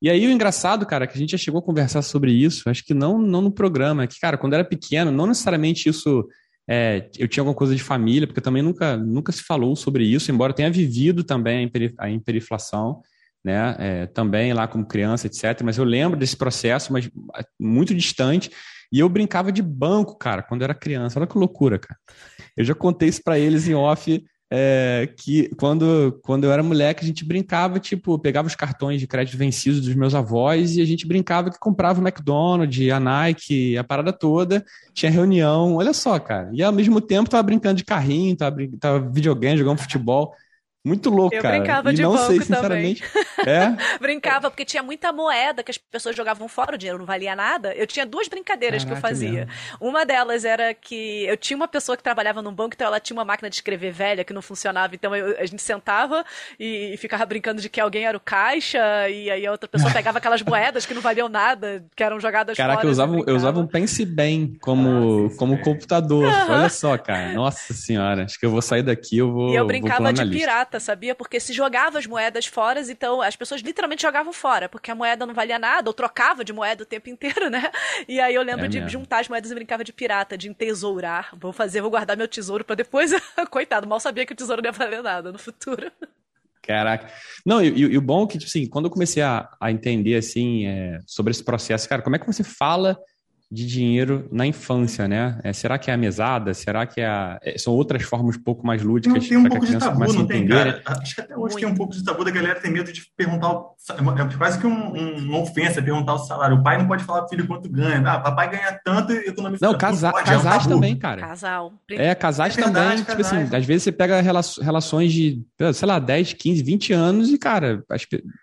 E aí o engraçado, cara, que a gente já chegou a conversar sobre isso, acho que não, não no programa, é que, cara, quando era pequeno, não necessariamente isso. É, eu tinha alguma coisa de família, porque também nunca, nunca se falou sobre isso, embora tenha vivido também a hiperinflação, né? É, também lá como criança, etc. Mas eu lembro desse processo, mas muito distante. E eu brincava de banco, cara, quando eu era criança. Olha que loucura, cara. Eu já contei isso para eles em off é, que quando, quando eu era moleque, a gente brincava, tipo, pegava os cartões de crédito vencidos dos meus avós e a gente brincava que comprava o McDonald's, a Nike, a parada toda, tinha reunião, olha só, cara. E ao mesmo tempo tava brincando de carrinho, tava, tava videogame, jogando futebol. Muito louco, eu cara. Eu brincava e de não banco sei, sinceramente. também. [LAUGHS] É? brincava, porque tinha muita moeda que as pessoas jogavam fora, o dinheiro não valia nada. Eu tinha duas brincadeiras Caraca, que eu fazia. Mesmo. Uma delas era que eu tinha uma pessoa que trabalhava num banco, então ela tinha uma máquina de escrever velha que não funcionava. Então eu, a gente sentava e, e, ficava brincando de que alguém era o caixa, e aí a outra pessoa pegava aquelas moedas que não valiam nada, que eram jogadas Caraca, fora. Caraca, eu usava, eu usava um Pense Bem como, ah, como computador. [LAUGHS] Olha só, cara. Nossa senhora. Acho que eu vou sair daqui, eu vou. E eu brincava de pirata, sabia? Porque se se jogava as moedas fora, então as pessoas literalmente jogavam fora, porque a moeda não valia nada, ou trocava de moeda o tempo inteiro, né? E aí eu lembro é de mesmo. juntar as moedas e brincava de pirata, de entesourar. Vou fazer, vou guardar meu tesouro para depois. [LAUGHS] Coitado, mal sabia que o tesouro não ia valer nada no futuro. Caraca. Não, e, e, o bom é que, tipo assim, quando eu comecei a, a entender, assim, é, sobre esse processo, cara, como é que você fala de dinheiro na infância, né? É, será que é a mesada? Será que é a... É, são outras formas um pouco mais lúdicas? Não tem um pouco de tabu, não tem, cara? Né? Acho que até hoje Muito. tem um pouco de tabu da galera tem medo de perguntar, o... é quase que um, um, uma ofensa perguntar o salário. O pai não pode falar pro filho quanto ganha. Ah, papai ganha tanto e economiza Não, casa... pode, casais é um também, cara. Casal. É, casais é verdade, também. Casais. Tipo assim, às vezes você pega relações de, sei lá, 10, 15, 20 anos e, cara,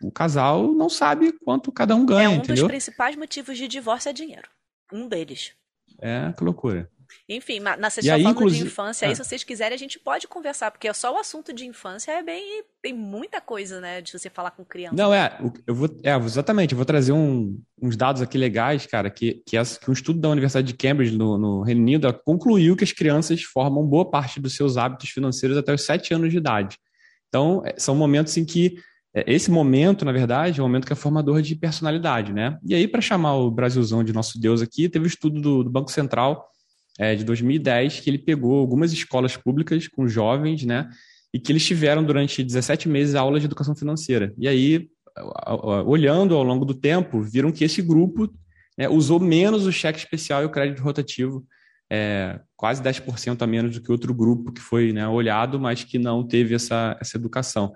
o casal não sabe quanto cada um ganha, É um entendeu? dos principais motivos de divórcio é dinheiro. Um deles. É, que loucura. Enfim, na sexta falando inclusive... de infância, aí, ah. se vocês quiserem, a gente pode conversar, porque só o assunto de infância é bem. Tem muita coisa, né? De você falar com criança. Não, é, eu vou. É, exatamente, eu vou trazer um, uns dados aqui legais, cara, que, que, que um estudo da Universidade de Cambridge, no, no Reino Unido, concluiu que as crianças formam boa parte dos seus hábitos financeiros até os 7 anos de idade. Então, é, são momentos em que é, esse momento, na verdade, é um momento que é formador de personalidade, né? E aí, para chamar o Brasilzão de nosso Deus aqui, teve o um estudo do, do, Banco Central é, de 2010, que ele pegou algumas escolas públicas com jovens, né? E que eles tiveram durante 17 meses aula de educação financeira. E aí, olhando ao longo do tempo, viram que esse grupo né, usou menos o cheque especial e o crédito rotativo, é, quase 10% a menos do que outro grupo que foi né, olhado, mas que não teve essa, essa educação.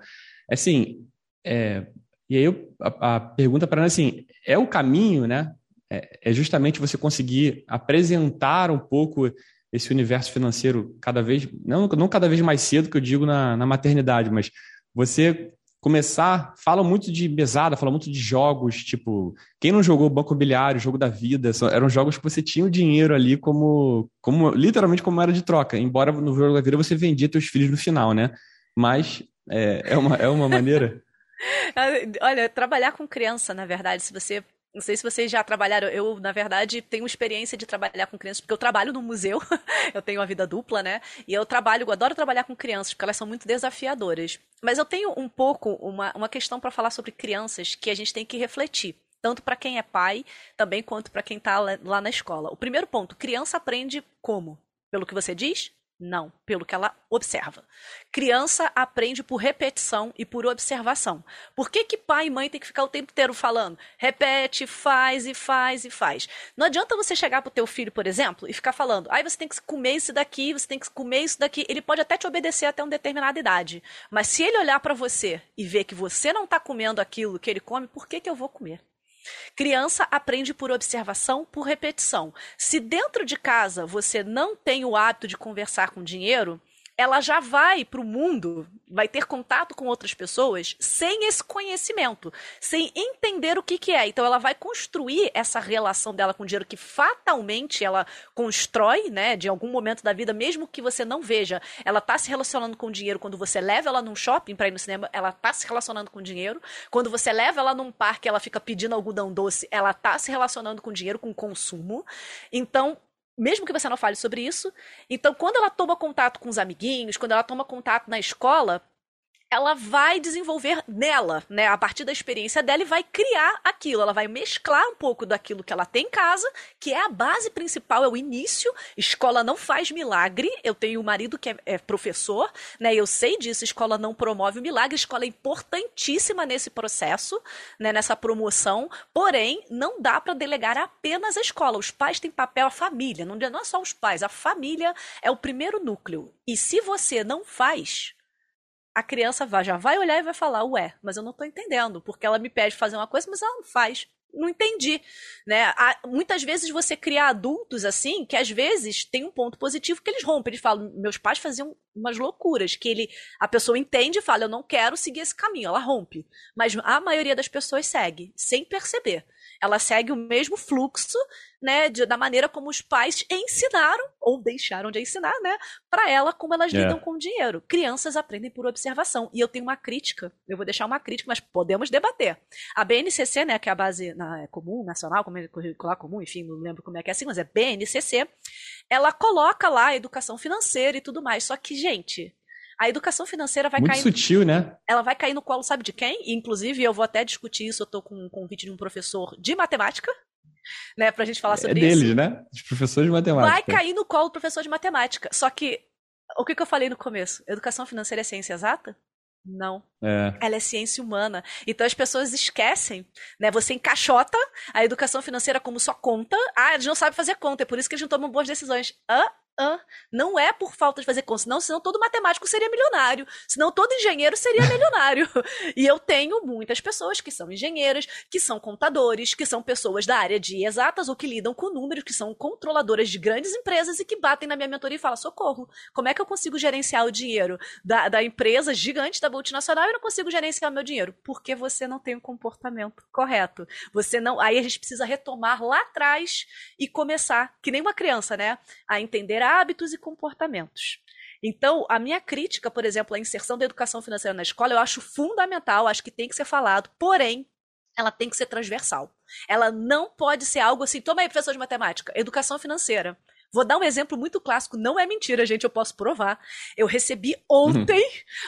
Assim, é, e aí eu, a, a, pergunta para assim, é o caminho, né? É, é, justamente você conseguir apresentar um pouco esse universo financeiro cada vez, não, não cada vez mais cedo, que eu digo na, na maternidade, mas você começar, fala muito de mesada, fala muito de jogos, tipo, quem não jogou Banco Imobiliário, Jogo da Vida, eram jogos que você tinha o dinheiro ali como, como literalmente como era de troca, embora no Jogo da Vida você vendia teus filhos no final, né? Mas é, é, uma, é uma maneira [LAUGHS] Olha, trabalhar com criança, na verdade, se você não sei se vocês já trabalharam. Eu, na verdade, tenho experiência de trabalhar com crianças, porque eu trabalho no museu, [LAUGHS] eu tenho uma vida dupla, né? E eu trabalho, eu adoro trabalhar com crianças, porque elas são muito desafiadoras. Mas eu tenho um pouco uma, uma questão para falar sobre crianças que a gente tem que refletir. Tanto para quem é pai, também quanto para quem está lá na escola. O primeiro ponto: criança aprende como? Pelo que você diz? Não, pelo que ela observa. Criança aprende por repetição e por observação. Por que, que pai e mãe tem que ficar o tempo inteiro falando? Repete, faz e faz e faz. Não adianta você chegar pro teu filho, por exemplo, e ficar falando, aí ah, você tem que comer isso daqui, você tem que comer isso daqui. Ele pode até te obedecer até uma determinada idade. Mas se ele olhar para você e ver que você não está comendo aquilo que ele come, por que, que eu vou comer? Criança aprende por observação, por repetição. Se dentro de casa você não tem o hábito de conversar com dinheiro, ela já vai para o mundo, vai ter contato com outras pessoas sem esse conhecimento, sem entender o que, que é. Então ela vai construir essa relação dela com o dinheiro que fatalmente ela constrói, né, de algum momento da vida, mesmo que você não veja. Ela está se relacionando com o dinheiro quando você leva ela num shopping para ir no cinema, ela está se relacionando com o dinheiro. Quando você leva ela num parque, ela fica pedindo algodão doce, ela está se relacionando com o dinheiro, com o consumo. Então, mesmo que você não fale sobre isso. Então, quando ela toma contato com os amiguinhos, quando ela toma contato na escola, ela vai desenvolver nela, né, a partir da experiência dela e vai criar aquilo. Ela vai mesclar um pouco daquilo que ela tem em casa, que é a base principal, é o início. Escola não faz milagre. Eu tenho um marido que é, é professor, né, eu sei disso. Escola não promove milagre. Escola é importantíssima nesse processo, né, nessa promoção. Porém, não dá para delegar apenas a escola. Os pais têm papel, a família. Não é só os pais, a família é o primeiro núcleo. E se você não faz, a criança vai, já vai olhar e vai falar, ué, mas eu não estou entendendo, porque ela me pede fazer uma coisa, mas ela não faz. Não entendi, né? Há, muitas vezes você cria adultos assim, que às vezes tem um ponto positivo que eles rompem. Eles falam, meus pais faziam umas loucuras, que ele, a pessoa entende e fala, eu não quero seguir esse caminho, ela rompe. Mas a maioria das pessoas segue, sem perceber ela segue o mesmo fluxo, né, de, da maneira como os pais ensinaram ou deixaram de ensinar, né, para ela como elas. É. lidam com o dinheiro. Crianças aprendem por observação. E eu tenho uma crítica, eu vou deixar uma crítica, mas podemos debater. A BNCC, né, que é a base na, é comum, nacional, como é curricular comum, enfim, não lembro como é que é assim, mas é BNCC, ela coloca lá a educação financeira e tudo mais. Só que, gente, a educação financeira vai Muito cair. sutil, né? Ela vai cair no colo, sabe de quem? E, inclusive, eu vou até discutir isso. Eu tô com um convite de um professor de matemática, né, pra gente falar sobre é isso. deles, né? Os professores de matemática. Vai cair no colo do professor de matemática. Só que, o que, que eu falei no começo? Educação financeira é ciência exata? Não. É. Ela é ciência humana. Então as pessoas esquecem, né? Você encaixota a educação financeira como só conta. Ah, eles não sabem fazer conta, é por isso que eles não tomam boas decisões. Hã? Ah, não é por falta de fazer conta, senão, senão todo matemático seria milionário, senão todo engenheiro seria milionário. [LAUGHS] e eu tenho muitas pessoas que são engenheiras, que são contadores, que são pessoas da área de exatas ou que lidam com números, que são controladoras de grandes empresas e que batem na minha mentoria e falam: socorro, como é que eu consigo gerenciar o dinheiro da, da empresa gigante da multinacional e não consigo gerenciar meu dinheiro? Porque você não tem o um comportamento correto. Você não. Aí a gente precisa retomar lá atrás e começar, que nem uma criança, né? A entender hábitos e comportamentos. Então, a minha crítica, por exemplo, à inserção da educação financeira na escola, eu acho fundamental, acho que tem que ser falado, porém, ela tem que ser transversal. Ela não pode ser algo assim, toma aí, professor de matemática, educação financeira. Vou dar um exemplo muito clássico, não é mentira, gente, eu posso provar. Eu recebi [LAUGHS] ontem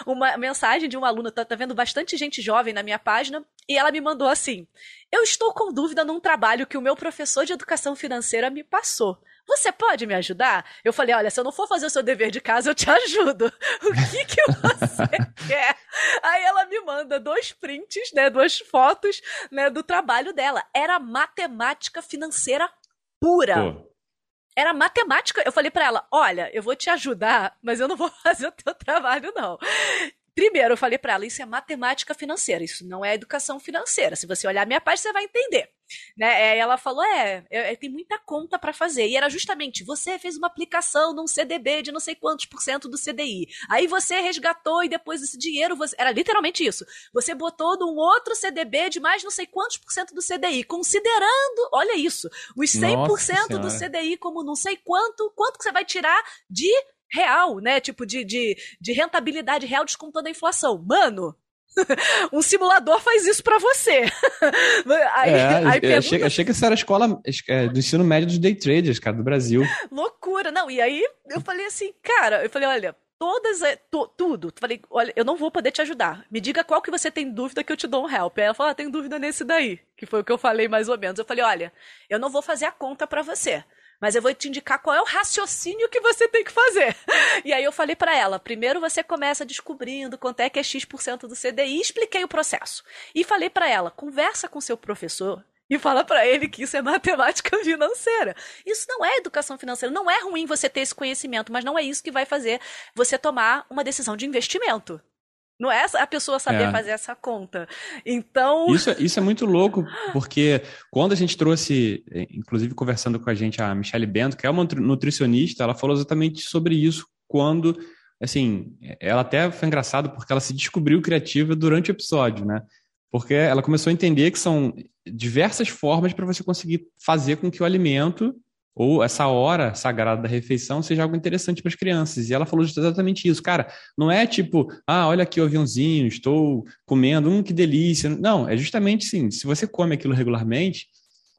uhum. uma mensagem de uma aluna, tá, tá vendo bastante gente jovem na minha página, e ela me mandou assim: Eu estou com dúvida num trabalho que o meu professor de educação financeira me passou. Você pode me ajudar? Eu falei, olha, se eu não for fazer o seu dever de casa, eu te [LAUGHS] ajudo. O que que você [LAUGHS] quer? Aí ela me manda dois prints, né, duas fotos, né, do trabalho dela. Era matemática financeira pura. Pô. Era matemática. Eu falei para ela: olha, eu vou te ajudar, mas eu não vou [LAUGHS] fazer o teu trabalho, não. Primeiro, eu falei para ela: isso é matemática financeira, isso não é educação financeira. Se você olhar a minha página, você vai entender. Né? ela falou: é, é, é tem muita conta para fazer. E era justamente: você fez uma aplicação num CDB de não sei quantos por cento do CDI. Aí você resgatou e depois esse dinheiro. Você... Era literalmente isso. Você botou num outro CDB de mais não sei quantos por cento do CDI, considerando, olha isso, os 100% do CDI como não sei quanto, quanto que você vai tirar de real, né? Tipo, de, de, de rentabilidade real descontando a inflação. Mano, [LAUGHS] um simulador faz isso para você. [LAUGHS] aí, é, aí pergunta... achei, achei, que essa era a escola é, do ensino médio dos day traders, cara, do Brasil. Loucura, não. E aí eu falei assim, cara, eu falei, olha, todas, é, to, tudo. Falei, olha, eu não vou poder te ajudar. Me diga qual que você tem dúvida que eu te dou um help. Aí ela falou, ah, tem dúvida nesse daí, que foi o que eu falei mais ou menos. Eu falei, olha, eu não vou fazer a conta para você mas eu vou te indicar qual é o raciocínio que você tem que fazer. E aí eu falei para ela, primeiro você começa descobrindo quanto é que é X% do CDI, expliquei o processo. E falei para ela, conversa com seu professor e fala para ele que isso é matemática financeira. Isso não é educação financeira. Não é ruim você ter esse conhecimento, mas não é isso que vai fazer você tomar uma decisão de investimento. Não é a pessoa saber é. fazer essa conta. Então. Isso, é, isso é muito louco, porque quando a gente trouxe, é, inclusive conversando com a gente, a Michelle Bento, que é uma nutricionista, ela falou exatamente sobre isso quando. Assim, ela até foi engraçado porque ela se descobriu criativa durante o episódio, né? Porque ela começou a entender que são diversas formas para você conseguir fazer com que o alimento ou essa hora sagrada da refeição seja algo interessante para as crianças. E ela falou exatamente isso. Cara, não é tipo, ah, olha aqui o aviãozinho, estou comendo, hum, que delícia. Não, é justamente sim, se você come aquilo regularmente,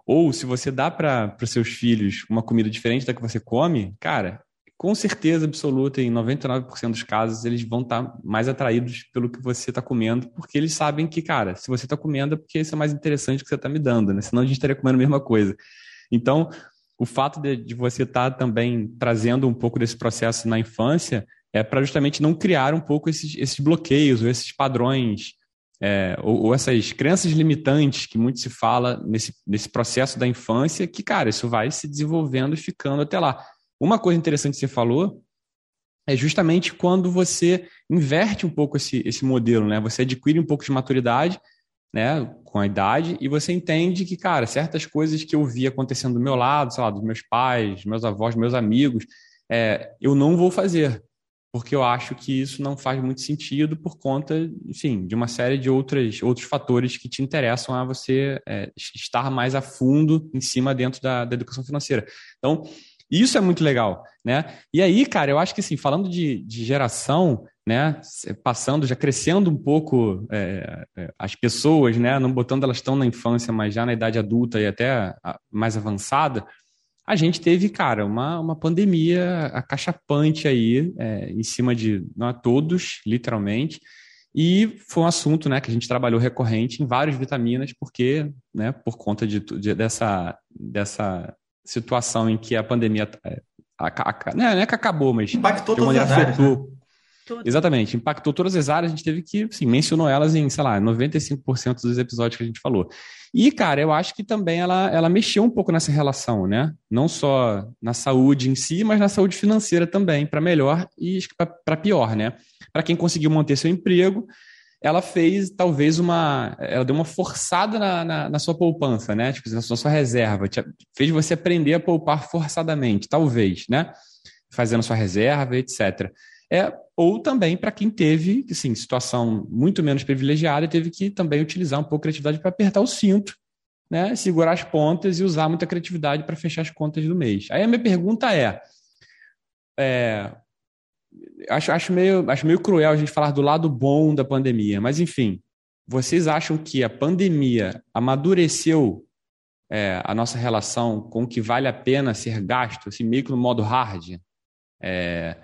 ou se você dá para os seus filhos uma comida diferente da que você come, cara, com certeza absoluta, em 99% dos casos, eles vão estar tá mais atraídos pelo que você está comendo, porque eles sabem que, cara, se você está comendo é porque isso é mais interessante que você está me dando, né? Senão a gente estaria comendo a mesma coisa. Então, o fato de, de você estar tá também trazendo um pouco desse processo na infância é para justamente não criar um pouco esses, esses bloqueios ou esses padrões é, ou, ou, essas crenças limitantes que muito se fala nesse, nesse processo da infância, que, cara, isso vai se desenvolvendo e ficando até lá. Uma coisa interessante que você falou é justamente quando você inverte um pouco esse, esse modelo, né? Você adquire um pouco de maturidade né, com a idade, e você entende que, cara, certas coisas que eu vi acontecendo do meu lado, sei lá, dos meus pais, meus avós, meus amigos, é, eu não vou fazer, porque eu acho que isso não faz muito sentido por conta, enfim, de uma série de outras, outros fatores que te interessam a você é, estar mais a fundo em cima dentro da, da educação financeira. Então, isso é muito legal, né? E aí, cara, eu acho que assim, falando de, de geração, né, passando, já crescendo um pouco é, é, as pessoas, né, não botando elas tão na infância, mas já na idade adulta e até mais avançada, a gente teve, cara, uma, uma pandemia acachapante aí, é, em cima de nós todos, literalmente, e foi um assunto, né, que a gente trabalhou recorrente em várias vitaminas, porque, né, por conta de, de dessa, dessa situação em que a pandemia. É, a, a, não, é, não é que acabou, mas. Impactou todas as áreas. Tudo. Exatamente, impactou todas as áreas, a gente teve que, sim, mencionou elas em, sei lá, 95% dos episódios que a gente falou. E, cara, eu acho que também ela, ela mexeu um pouco nessa relação, né? Não só na saúde em si, mas na saúde financeira também, para melhor e para pior, né? Para quem conseguiu manter seu emprego, ela fez talvez uma. Ela deu uma forçada na, na, na sua poupança, né? Tipo, na sua, na sua reserva. Fez você aprender a poupar forçadamente, talvez, né? Fazendo sua reserva, etc. É, ou também para quem teve, assim, situação muito menos privilegiada teve que também utilizar um pouco a criatividade para apertar o cinto, né, segurar as pontas e usar muita criatividade para fechar as contas do mês. Aí a minha pergunta é, é acho, acho, meio, acho meio cruel a gente falar do lado bom da pandemia, mas enfim, vocês acham que a pandemia amadureceu é, a nossa relação com o que vale a pena ser gasto, assim, meio que no modo hard? É,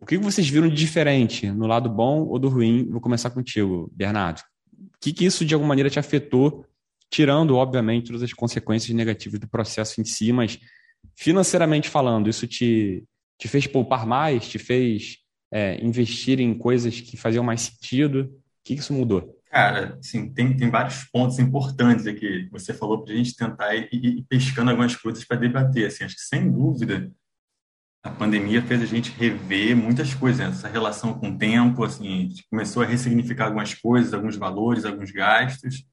o que vocês viram de diferente no lado bom ou do ruim? Vou começar contigo, Bernardo. O que, que isso de alguma maneira te afetou, tirando, obviamente, todas as consequências negativas do processo em si, mas financeiramente falando, isso te, te fez poupar mais, te fez é, investir em coisas que faziam mais sentido? O que, que isso mudou? Cara, assim, tem, tem vários pontos importantes aqui. Você falou para a gente tentar ir, ir, pescando algumas coisas para debater. Assim, acho que, sem dúvida, a pandemia fez a gente rever muitas coisas, essa relação com o tempo, assim, começou a ressignificar algumas coisas, alguns valores, alguns gastos,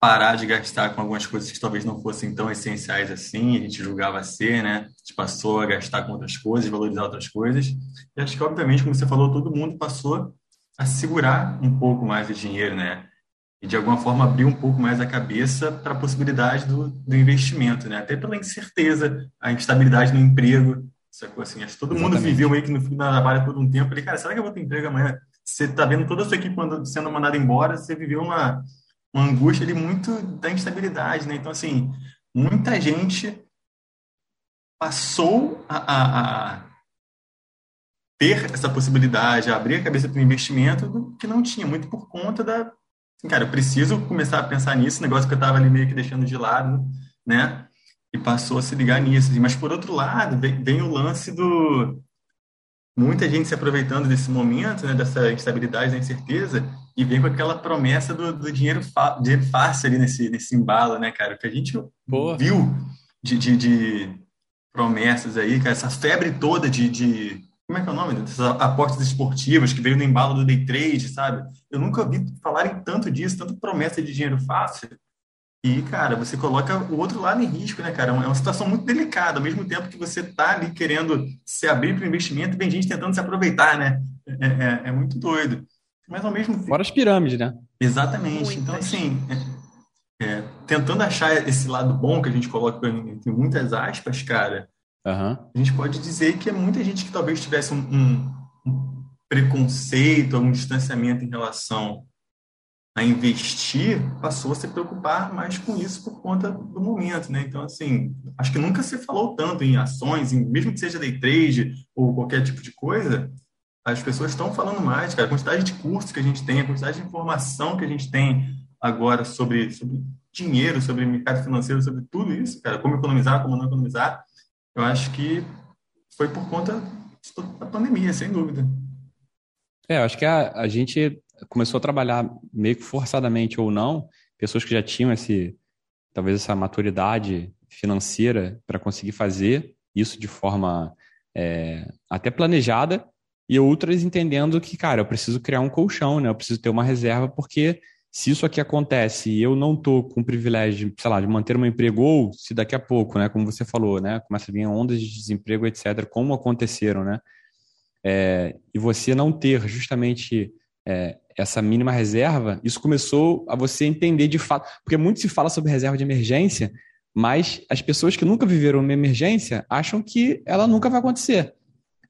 parar de gastar com algumas coisas que talvez não fossem tão essenciais assim, a gente julgava ser, né? A gente passou a gastar com outras coisas, valorizar outras coisas. E acho que, obviamente, como você falou, todo mundo passou a segurar um pouco mais o dinheiro, né? E, de alguma forma, abrir um pouco mais a cabeça para a possibilidade do, do investimento, né? Até pela incerteza, a instabilidade no emprego, Sacou assim? Acho que todo Exatamente. mundo viveu meio que no fim da trabalho por um tempo. Falei, cara, será que eu vou ter emprego amanhã? Você tá vendo toda a sua equipe sendo mandada embora, você viveu uma, uma angústia ali muito da instabilidade, né? Então, assim, muita gente passou a, a, a ter essa possibilidade, a abrir a cabeça para o investimento que não tinha, muito por conta da. Assim, cara, eu preciso começar a pensar nisso, negócio que eu estava ali meio que deixando de lado, né? E passou a se ligar nisso. Mas, por outro lado, vem, vem, o lance do. Muita gente se aproveitando desse momento, né, dessa instabilidade, da incerteza, e vem com aquela promessa do, do dinheiro, dinheiro fácil ali nesse, nesse embalo, né, cara? Que a gente Boa. viu de, de, de, promessas aí, cara, essa febre toda de, de. Como é que é o nome? Dessas apostas esportivas que veio no embalo do day trade, sabe? Eu nunca ouvi falarem tanto disso, tanto promessa de dinheiro fácil. E, cara, você coloca o outro lado em risco, né, cara? É uma situação muito delicada. Ao mesmo tempo que você está ali querendo se abrir para o investimento, vem gente tentando se aproveitar, né? É, é, é, muito doido. Mas ao mesmo tempo. Fora as pirâmides, né? Exatamente. Então, assim, é, é, tentando achar esse lado bom que a gente coloca entre muitas aspas, cara, uhum. a gente pode dizer que é muita gente que talvez tivesse um, um, um preconceito, um distanciamento em relação a investir passou a se preocupar mais com isso por conta do momento, né? Então, assim, acho que nunca se falou tanto em ações, em, mesmo que seja day trade ou qualquer tipo de coisa, as pessoas estão falando mais, cara. A quantidade de cursos que a gente tem, a quantidade de informação que a gente tem agora sobre, sobre dinheiro, sobre mercado financeiro, sobre tudo isso, cara, como economizar, como não economizar, eu acho que foi por conta da pandemia, sem dúvida. É, acho que a, a gente começou a trabalhar meio que forçadamente ou não, pessoas que já tinham esse talvez essa maturidade financeira para conseguir fazer isso de forma é, até planejada e outras entendendo que, cara, eu preciso criar um colchão, né? Eu preciso ter uma reserva porque se isso aqui acontece e eu não tô com o privilégio, sei lá, de manter um emprego ou se daqui a pouco, né, como você falou, né, começa a vir ondas de desemprego, etc, como aconteceram, né? É, e você não ter justamente é, essa mínima reserva, isso começou a você entender de fato, porque muito se fala sobre reserva de emergência, mas as pessoas que nunca viveram uma emergência acham que ela nunca vai acontecer.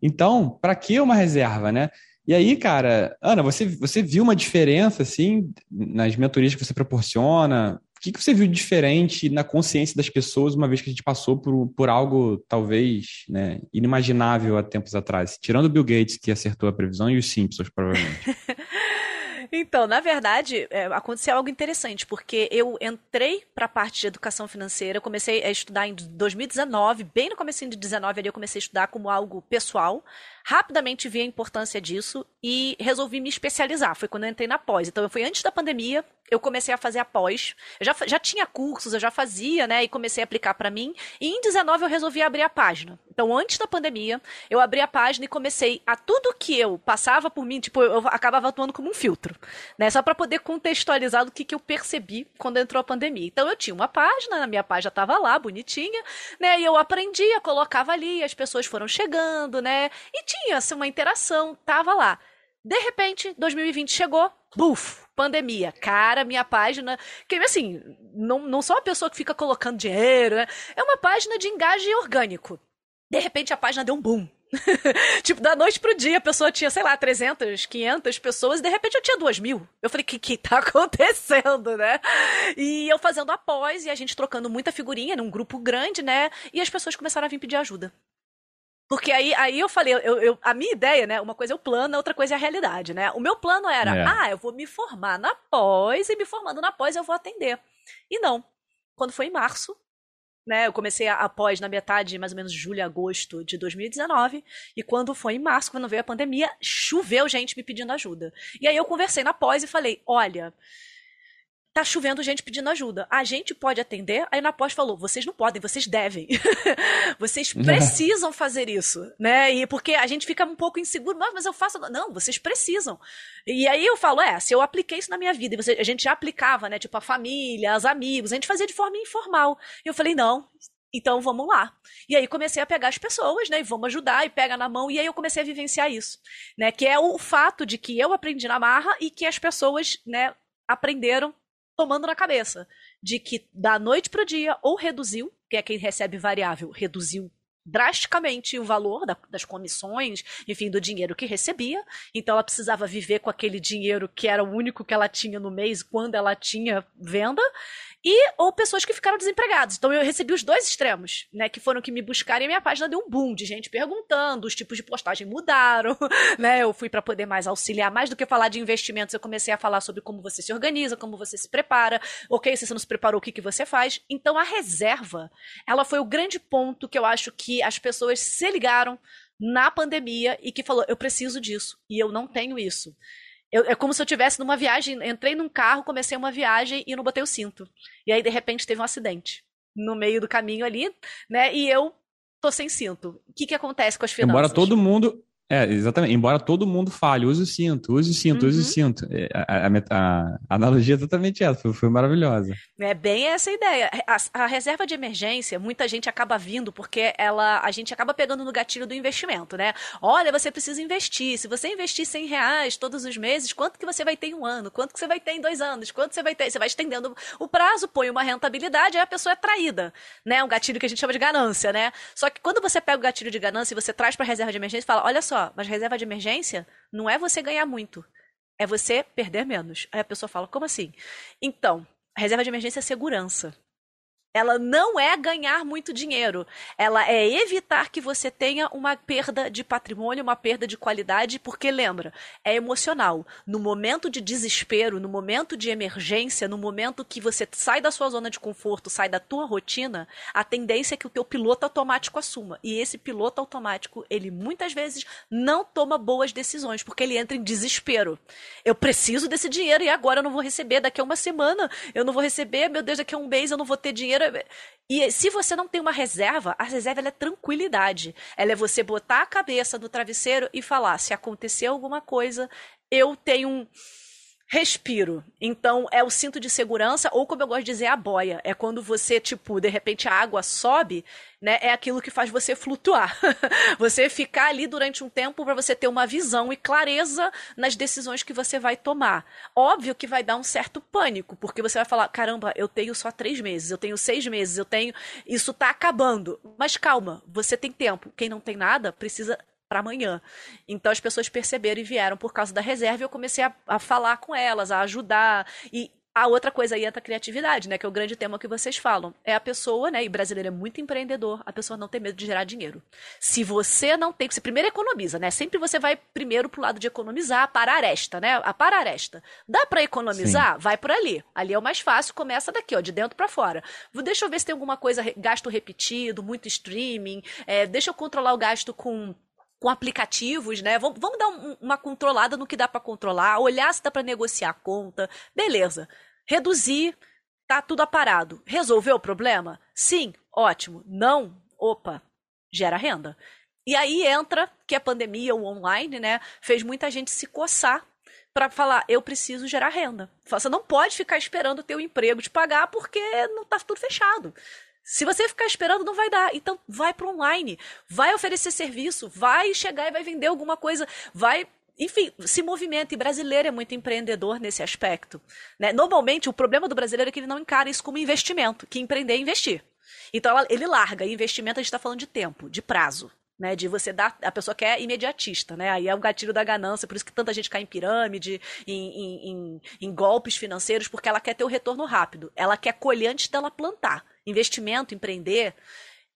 Então, para que uma reserva, né? E aí, cara, Ana, você, você viu uma diferença, assim, nas mentorias que você proporciona? O que, que você viu diferente na consciência das pessoas uma vez que a gente passou por, por algo, talvez, né, inimaginável há tempos atrás? Tirando o Bill Gates, que acertou a previsão, e os Simpsons, provavelmente. [LAUGHS] Então, na verdade, é, aconteceu algo interessante, porque eu entrei para a parte de educação financeira, comecei a estudar em 2019, bem no começo de 2019 ali eu comecei a estudar como algo pessoal, rapidamente vi a importância disso e resolvi me especializar. Foi quando eu entrei na pós. Então, foi antes da pandemia, eu comecei a fazer a pós. Eu já, já tinha cursos, eu já fazia, né? E comecei a aplicar para mim. E em 19 eu resolvi abrir a página. Então, antes da pandemia, eu abri a página e comecei a tudo que eu passava por mim, tipo, eu acabava atuando como um filtro, né? Só para poder contextualizar do que, que eu percebi quando entrou a pandemia. Então, eu tinha uma página, na minha página estava lá, bonitinha, né? E eu aprendia, colocava ali, as pessoas foram chegando, né? E tinha assim, uma interação, tava lá. De repente, 2020 chegou, buf, pandemia. Cara, minha página. Que assim, não, não sou uma pessoa que fica colocando dinheiro, né? É uma página de engaje orgânico. De repente a página deu um boom. [LAUGHS] tipo, da noite pro dia, a pessoa tinha, sei lá, 300, 500 pessoas, e de repente eu tinha 2 mil. Eu falei, o que que tá [LAUGHS] acontecendo, né? E eu fazendo após, e a gente trocando muita figurinha num grupo grande, né? E as pessoas começaram a vir pedir ajuda. Porque aí, aí eu falei, eu, eu, a minha ideia, né? Uma coisa é o plano, a outra coisa é a realidade, né? O meu plano era, é. ah, eu vou me formar na pós e me formando na pós eu vou atender. E não. Quando foi em março, né? Eu comecei a, a pós na metade, mais ou menos julho, agosto de 2019. E quando foi em março, quando veio a pandemia, choveu gente me pedindo ajuda. E aí eu conversei na pós e falei: olha, tá chovendo gente pedindo ajuda. A gente pode atender? Aí na pós falou: vocês não podem, vocês devem. [LAUGHS] vocês precisam fazer isso, né? E porque a gente fica um pouco inseguro, mas eu faço. Não, vocês precisam. E aí eu falo: é, se eu apliquei isso na minha vida, e você, a gente já aplicava, né? Tipo, a família, os amigos, a gente fazia de forma informal. E eu falei: não, então vamos lá. E aí comecei a pegar as pessoas, né? E vamos ajudar, e pega na mão. E aí eu comecei a vivenciar isso, né? Que é o fato de que eu aprendi na marra e que as pessoas, né, aprenderam tomando na cabeça de que da noite para o dia ou reduziu, que é quem recebe variável, reduziu drasticamente o valor da, das comissões, enfim, do dinheiro que recebia. Então ela precisava viver com aquele dinheiro que era o único que ela tinha no mês quando ela tinha venda e ou pessoas que ficaram desempregadas. Então eu recebi os dois extremos, né, que foram que me buscaram e a minha página deu um boom de gente perguntando, os tipos de postagem mudaram, [LAUGHS] né? Eu fui para poder mais auxiliar, mais do que falar de investimentos, eu comecei a falar sobre como você se organiza, como você se prepara, OK, se você não se preparou, o que que você faz? Então a reserva, ela foi o grande ponto que eu acho que as pessoas se ligaram na pandemia e que falou, eu preciso disso e eu não tenho isso. Eu, é como se eu tivesse numa viagem, entrei num carro, comecei uma viagem e não botei o cinto. E aí, de repente, teve um acidente no meio do caminho ali, né? E eu tô sem cinto. O que que acontece com as finanças? Embora todo mundo, é, exatamente. Embora todo mundo fale, use o cinto, use o cinto, uhum. use o uhum. cinto. É, a, a, a, a, analogia é exatamente essa, foi, foi maravilhosa. É bem essa ideia. A, reserva de emergência, muita gente acaba vindo porque ela, a gente acaba pegando no gatilho do investimento, né? Olha, você precisa investir. Se você investir 100 reais todos os meses, quanto que você vai ter em um ano? Quanto que você vai ter em dois anos? Quanto você vai ter? Você vai estendendo o prazo, põe uma rentabilidade, aí a pessoa é traída, né? Um gatilho que a gente chama de ganância, né? Só que quando você pega o gatilho de ganância e você traz para reserva de emergência e fala, olha só, mas reserva de emergência não é você ganhar muito, é você perder menos. Aí a pessoa fala, como assim? Então, reserva de emergência é segurança. Ela não é ganhar muito dinheiro. Ela é evitar que você tenha uma perda de patrimônio, uma perda de qualidade, porque lembra, é emocional. No momento de desespero, no momento de emergência, no momento que você sai da sua zona de conforto, sai da tua rotina, a tendência é que o teu piloto automático assuma. E esse piloto automático, ele muitas vezes não toma boas decisões, porque ele entra em desespero. Eu preciso desse dinheiro e agora eu não vou receber. Daqui a uma semana eu não vou receber. Meu Deus, daqui a um mês eu não vou ter dinheiro e se você não tem uma reserva, a reserva é tranquilidade. Ela é você botar a cabeça no travesseiro e falar: se acontecer alguma coisa, eu tenho um respiro. Então, é o cinto de segurança, ou como eu gosto de dizer, a boia. É quando você, tipo, de repente a água sobe, né? É aquilo que faz você flutuar. [LAUGHS] você ficar ali durante um tempo para você ter uma visão e clareza nas decisões que você vai tomar. Óbvio que vai dar um certo pânico, porque você vai falar: caramba, eu tenho só três meses, eu tenho seis meses, eu tenho. Isso tá acabando. Mas calma, você tem tempo. Quem não tem nada precisa para amanhã. Então as pessoas perceberam e vieram por causa da reserva e eu comecei a, a falar com elas, a ajudar. E a outra coisa aí entra a criatividade, né? Que é o grande tema que vocês falam. É a pessoa, né? E brasileiro é muito empreendedor, a pessoa não tem medo de gerar dinheiro. Se você não tem, você primeiro economiza, né? Sempre você vai primeiro pro lado de economizar, a aresta, né? A para aresta. Dá para economizar? Sim. Vai por ali. Ali é o mais fácil, começa daqui, ó, de dentro para fora. Deixa eu ver se tem alguma coisa, gasto repetido, muito streaming. É, deixa eu controlar o gasto com com aplicativos, né? Vamos, vamos dar um, uma controlada no que dá para controlar, olhar se dá para negociar a conta, beleza. Reduzir, tá tudo aparado. Resolveu o problema? Sim, ótimo. Não, opa, gera renda. E aí entra que a pandemia, o online, né, fez muita gente se coçar para falar, eu preciso gerar renda. Você não pode ficar esperando o emprego te pagar porque não tá tudo fechado. Se você ficar esperando, não vai dar. Então, vai para online. Vai oferecer serviço. Vai chegar e vai vender alguma coisa. Vai enfim, se movimenta. E brasileiro é muito empreendedor nesse aspecto. Né? Normalmente, o problema do brasileiro é que ele não encara isso como investimento, que empreender é investir. Então, ele larga. E investimento, a gente está falando de tempo, de prazo. Né, de você dar. A pessoa quer imediatista, né? Aí é o gatilho da ganância, por isso que tanta gente cai em pirâmide, em, em, em, em golpes financeiros, porque ela quer ter o retorno rápido. Ela quer colher antes dela plantar. Investimento, empreender,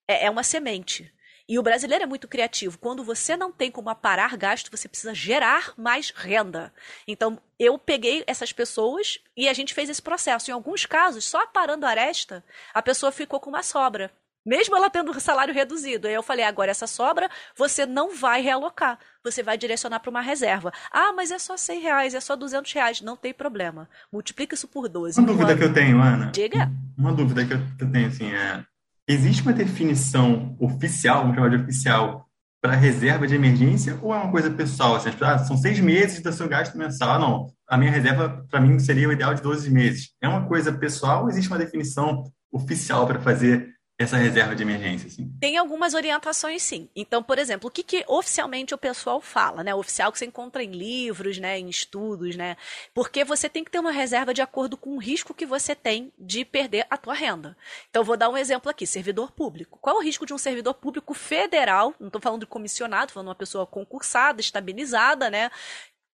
é, é uma semente. E o brasileiro é muito criativo. Quando você não tem como aparar gasto, você precisa gerar mais renda. Então, eu peguei essas pessoas e a gente fez esse processo. Em alguns casos, só aparando a aresta, a pessoa ficou com uma sobra. Mesmo ela tendo salário reduzido. Aí eu falei, agora essa sobra você não vai realocar. Você vai direcionar para uma reserva. Ah, mas é só 100 reais, é só 200 reais. Não tem problema. Multiplica isso por 12. Uma dúvida que eu tenho, Ana. Diga. Uma dúvida que eu tenho, assim, é... Existe uma definição oficial, vamos chamar de oficial, para reserva de emergência ou é uma coisa pessoal? Assim, ah, são seis meses do seu gasto mensal. Ah, não, a minha reserva, para mim, seria o ideal de 12 meses. É uma coisa pessoal ou existe uma definição oficial para fazer essa reserva de emergência, assim? Tem algumas orientações, sim. Então, por exemplo, o que, que oficialmente o pessoal fala, né? O oficial que você encontra em livros, né? Em estudos, né? Porque você tem que ter uma reserva de acordo com o risco que você tem de perder a tua renda. Então, vou dar um exemplo aqui, servidor público. Qual é o risco de um servidor público federal, não estou falando de comissionado, falando de uma pessoa concursada, estabilizada, né?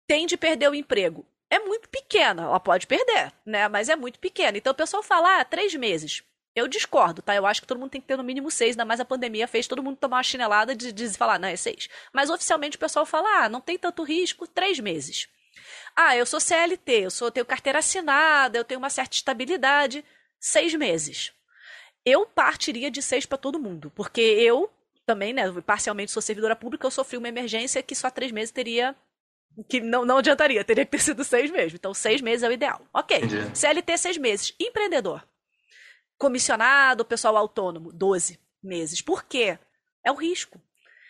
Tem de perder o emprego é muito pequena. Ela pode perder, né? Mas é muito pequena. Então o pessoal fala, ah, três meses. Eu discordo, tá? Eu acho que todo mundo tem que ter no mínimo seis, ainda mais a pandemia fez todo mundo tomar uma chinelada de, de falar, não, é seis. Mas oficialmente o pessoal fala, ah, não tem tanto risco, três meses. Ah, eu sou CLT, eu sou, tenho carteira assinada, eu tenho uma certa estabilidade, seis meses. Eu partiria de seis para todo mundo, porque eu também, né, parcialmente sou servidora pública, eu sofri uma emergência que só três meses teria que não, não adiantaria, teria que ter sido seis mesmo. Então, seis meses é o ideal. Ok. Entendi. CLT, seis meses. Empreendedor comissionado, pessoal autônomo, 12 meses. Por quê? É o risco.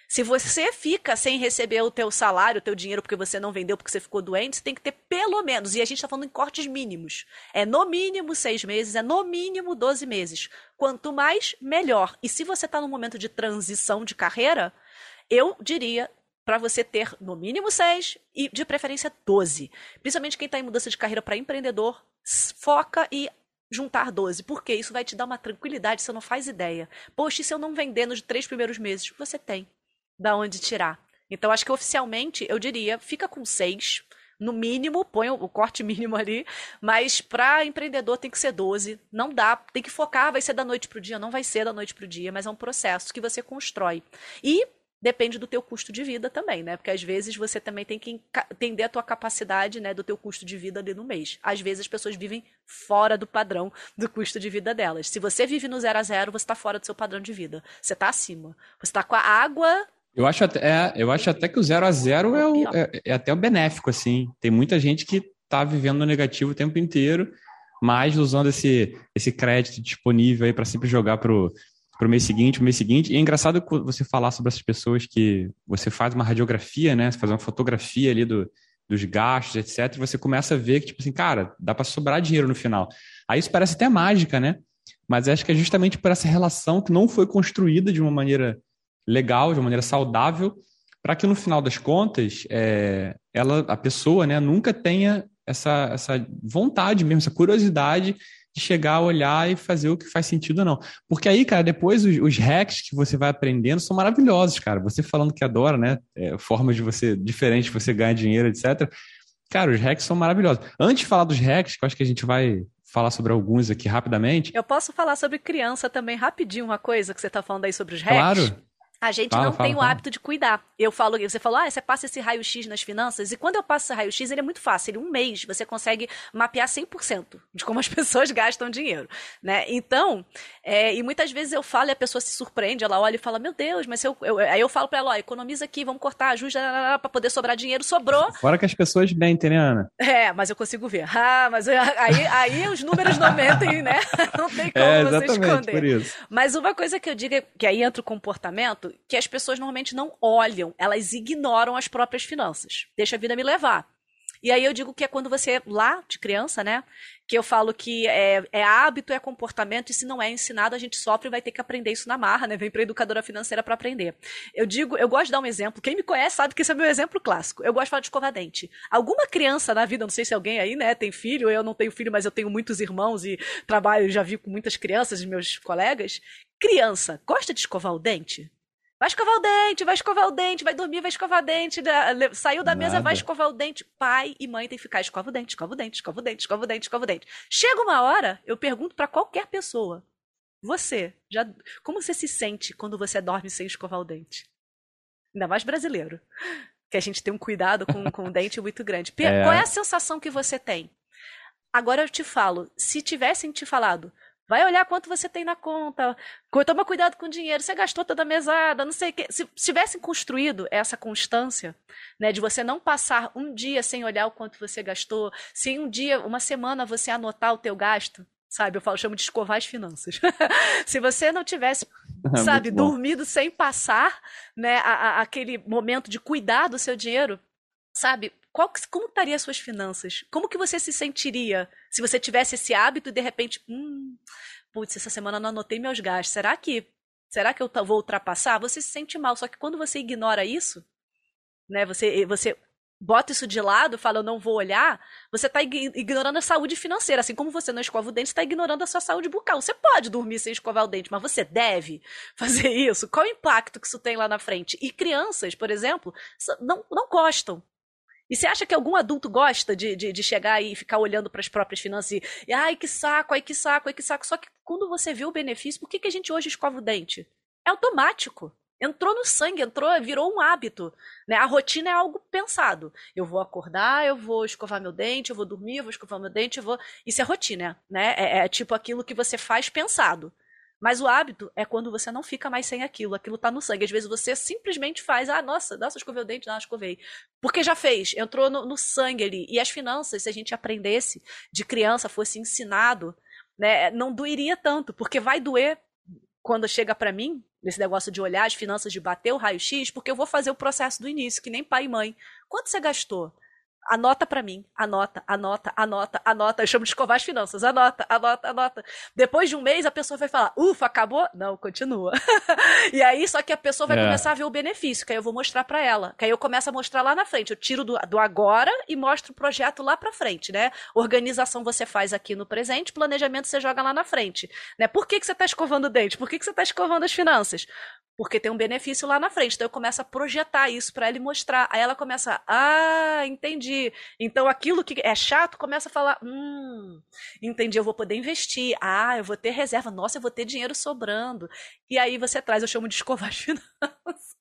Se você fica sem receber o teu salário, o teu dinheiro porque você não vendeu, porque você ficou doente, você tem que ter pelo menos, e a gente está falando em cortes mínimos. É no mínimo seis meses, é no mínimo 12 meses. Quanto mais, melhor. E se você está num momento de transição de carreira, eu diria para você ter no mínimo seis e de preferência 12. Principalmente quem está em mudança de carreira para empreendedor, foca e juntar 12, porque isso vai te dar uma tranquilidade, você não faz ideia. Poxa, e se eu não vender nos três primeiros meses? Você tem da onde tirar. Então, acho que oficialmente, eu diria, fica com seis, no mínimo, põe o corte [LAUGHS] mínimo ali, mas para empreendedor tem que ser 12. Não dá, tem que focar, vai ser da noite para o dia, não vai ser da noite para o dia, mas é um processo que você constrói. E depende do teu custo de vida também, né? Porque às vezes você também tem que entender a tua capacidade, né, do teu custo de vida ali no mês. Às vezes as pessoas vivem fora do padrão do custo de vida delas. Se você vive no zero a zero, você está fora do seu padrão de vida. Você está acima. Você está com a água eu acho, até, é, eu acho até que o zero a zero é, o, é, é até o benéfico, assim. Tem muita gente que está vivendo no negativo o tempo inteiro, mas usando esse, esse crédito disponível aí para sempre jogar pro para o mês seguinte, o mês seguinte. E é engraçado você falar sobre essas pessoas que você faz uma radiografia, né? Você faz uma fotografia ali do, dos gastos, etc. E você começa a ver que, tipo assim, cara, dá para sobrar dinheiro no final. Aí isso parece até mágica, né? Mas acho que é justamente por essa relação que não foi construída de uma maneira legal, de uma maneira saudável, para que no final das contas, é, ela, a pessoa, né, nunca tenha essa, essa vontade mesmo, essa curiosidade de chegar a olhar e fazer o que faz sentido ou não. Porque aí, cara, depois os, os hacks que você vai aprendendo são maravilhosos, cara. Você falando que adora, né? É, formas de você, diferentes, de você ganhar dinheiro, etc. Cara, os hacks são maravilhosos. Antes de falar dos hacks, que eu acho que a gente vai falar sobre alguns aqui rapidamente. Eu posso falar sobre criança também rapidinho, uma coisa que você está falando aí sobre os hacks? Claro. A gente fala, não fala, tem fala. o hábito de cuidar. Eu falo, você falou, ah, você passa esse raio-x nas finanças, e quando eu passo esse raio-x, ele é muito fácil. Em um mês, você consegue mapear 100% de como as [LAUGHS] pessoas gastam dinheiro, né? Então, é, e muitas vezes eu falo e a pessoa se surpreende, ela olha e fala, meu Deus, mas eu, eu aí eu falo para ela, ó, economiza aqui, vamos cortar, ajuda para poder sobrar dinheiro, sobrou. Fora que as pessoas mentem, né, Ana? É, mas eu consigo ver. [LAUGHS] Ah, mas eu, aí, aí os números não mentem, né? [LAUGHS] Não tem como é, você esconder. Por isso. Mas uma coisa que eu digo, é que aí entra o comportamento, que as pessoas normalmente não olham, elas ignoram as próprias finanças. Deixa a vida me levar. E aí eu digo que é quando você, lá de criança, né? Que eu falo que é, é hábito, é comportamento, e se não é ensinado, a gente sofre e vai ter que aprender isso na marra, né? Vem pra educadora financeira para aprender. Eu digo, eu gosto de dar um exemplo. Quem me conhece sabe que esse é meu exemplo clássico. Eu gosto de falar de escovar dente. Alguma criança na vida, não sei se alguém aí, né, tem filho, eu não tenho filho, mas eu tenho muitos irmãos e trabalho, já vi com muitas crianças, meus colegas. Criança, gosta de escovar o dente? Vai escovar o dente, vai escovar o dente, vai dormir, vai escovar o dente. Saiu da Nada. mesa, vai escovar o dente. Pai e mãe tem que ficar, escova o dente, escova o dente, escova o dente, escova o dente, escova o dente. Chega uma hora, eu pergunto para qualquer pessoa. Você, já, como você se sente quando você dorme sem escovar o dente? Ainda mais brasileiro. Que a gente tem um cuidado com, com o dente muito grande. É. Qual é a sensação que você tem? Agora eu te falo, se tivessem te falado, Vai olhar quanto você tem na conta. Toma cuidado com o dinheiro. Você gastou toda a mesada, não sei o quê. Se tivessem construído essa constância, né, de você não passar um dia sem olhar o quanto você gastou, se um dia, uma semana você anotar o teu gasto, sabe? Eu falo, chamo de escovar as finanças. [LAUGHS] se você não tivesse, [LAUGHS] sabe, dormido sem passar, né, a, a, aquele momento de cuidar do seu dinheiro, sabe? Qual, como estaria as suas finanças? Como que você se sentiria se você tivesse esse hábito e de repente, hum, putz, essa semana não anotei meus gastos. Será que será que eu vou ultrapassar? Você se sente mal. Só que quando você ignora isso, né? Você você bota isso de lado, fala eu não vou olhar, você está ignorando a saúde financeira. Assim como você não escova o dente, está ignorando a sua saúde bucal. Você pode dormir sem escovar o dente, mas você deve [LAUGHS] fazer isso. Qual o impacto que isso tem lá na frente? E crianças, por exemplo, não, não gostam e você acha que algum adulto gosta de, de, de chegar e ficar olhando para as próprias finanças e, e, ai, que saco, ai, que saco, ai, que saco. Só que quando você vê o benefício, por que, que a gente hoje escova o dente? É automático. Entrou no sangue, entrou, virou um hábito. Né? A rotina é algo pensado. Eu vou acordar, eu vou escovar meu dente, eu vou dormir, eu vou escovar meu dente, eu vou. Isso é rotina, né? É, é tipo aquilo que você faz pensado. Mas o hábito é quando você não fica mais sem aquilo, aquilo tá no sangue. Às vezes você simplesmente faz, ah, nossa, nossa, escovei o dente, não, escovei. Porque já fez, entrou no, no sangue ali. E as finanças, se a gente aprendesse de criança, fosse ensinado, né, não doeria tanto, porque vai doer quando chega para mim, nesse negócio de olhar as finanças, de bater o raio-x, porque eu vou fazer o processo do início, que nem pai e mãe. Quanto você gastou? Anota para mim, anota, anota, anota, anota. Eu chamo de escovar as finanças. Anota, anota, anota. Depois de um mês, a pessoa vai falar: ufa, acabou? Não, continua. [LAUGHS] e aí, só que a pessoa vai é. começar a ver o benefício, que aí eu vou mostrar para ela. Que aí eu começo a mostrar lá na frente. Eu tiro do, do agora e mostro o projeto lá pra frente, né? Organização você faz aqui no presente, planejamento você joga lá na frente. Né? Por que, que você tá escovando o dente? Por que, que você tá escovando as finanças? Porque tem um benefício lá na frente. Então eu começo a projetar isso para ela e mostrar. Aí ela começa, ah, entendi. Então aquilo que é chato começa a falar, hum, entendi, eu vou poder investir. Ah, eu vou ter reserva. Nossa, eu vou ter dinheiro sobrando. E aí você traz, eu chamo de escovar as [LAUGHS] finanças.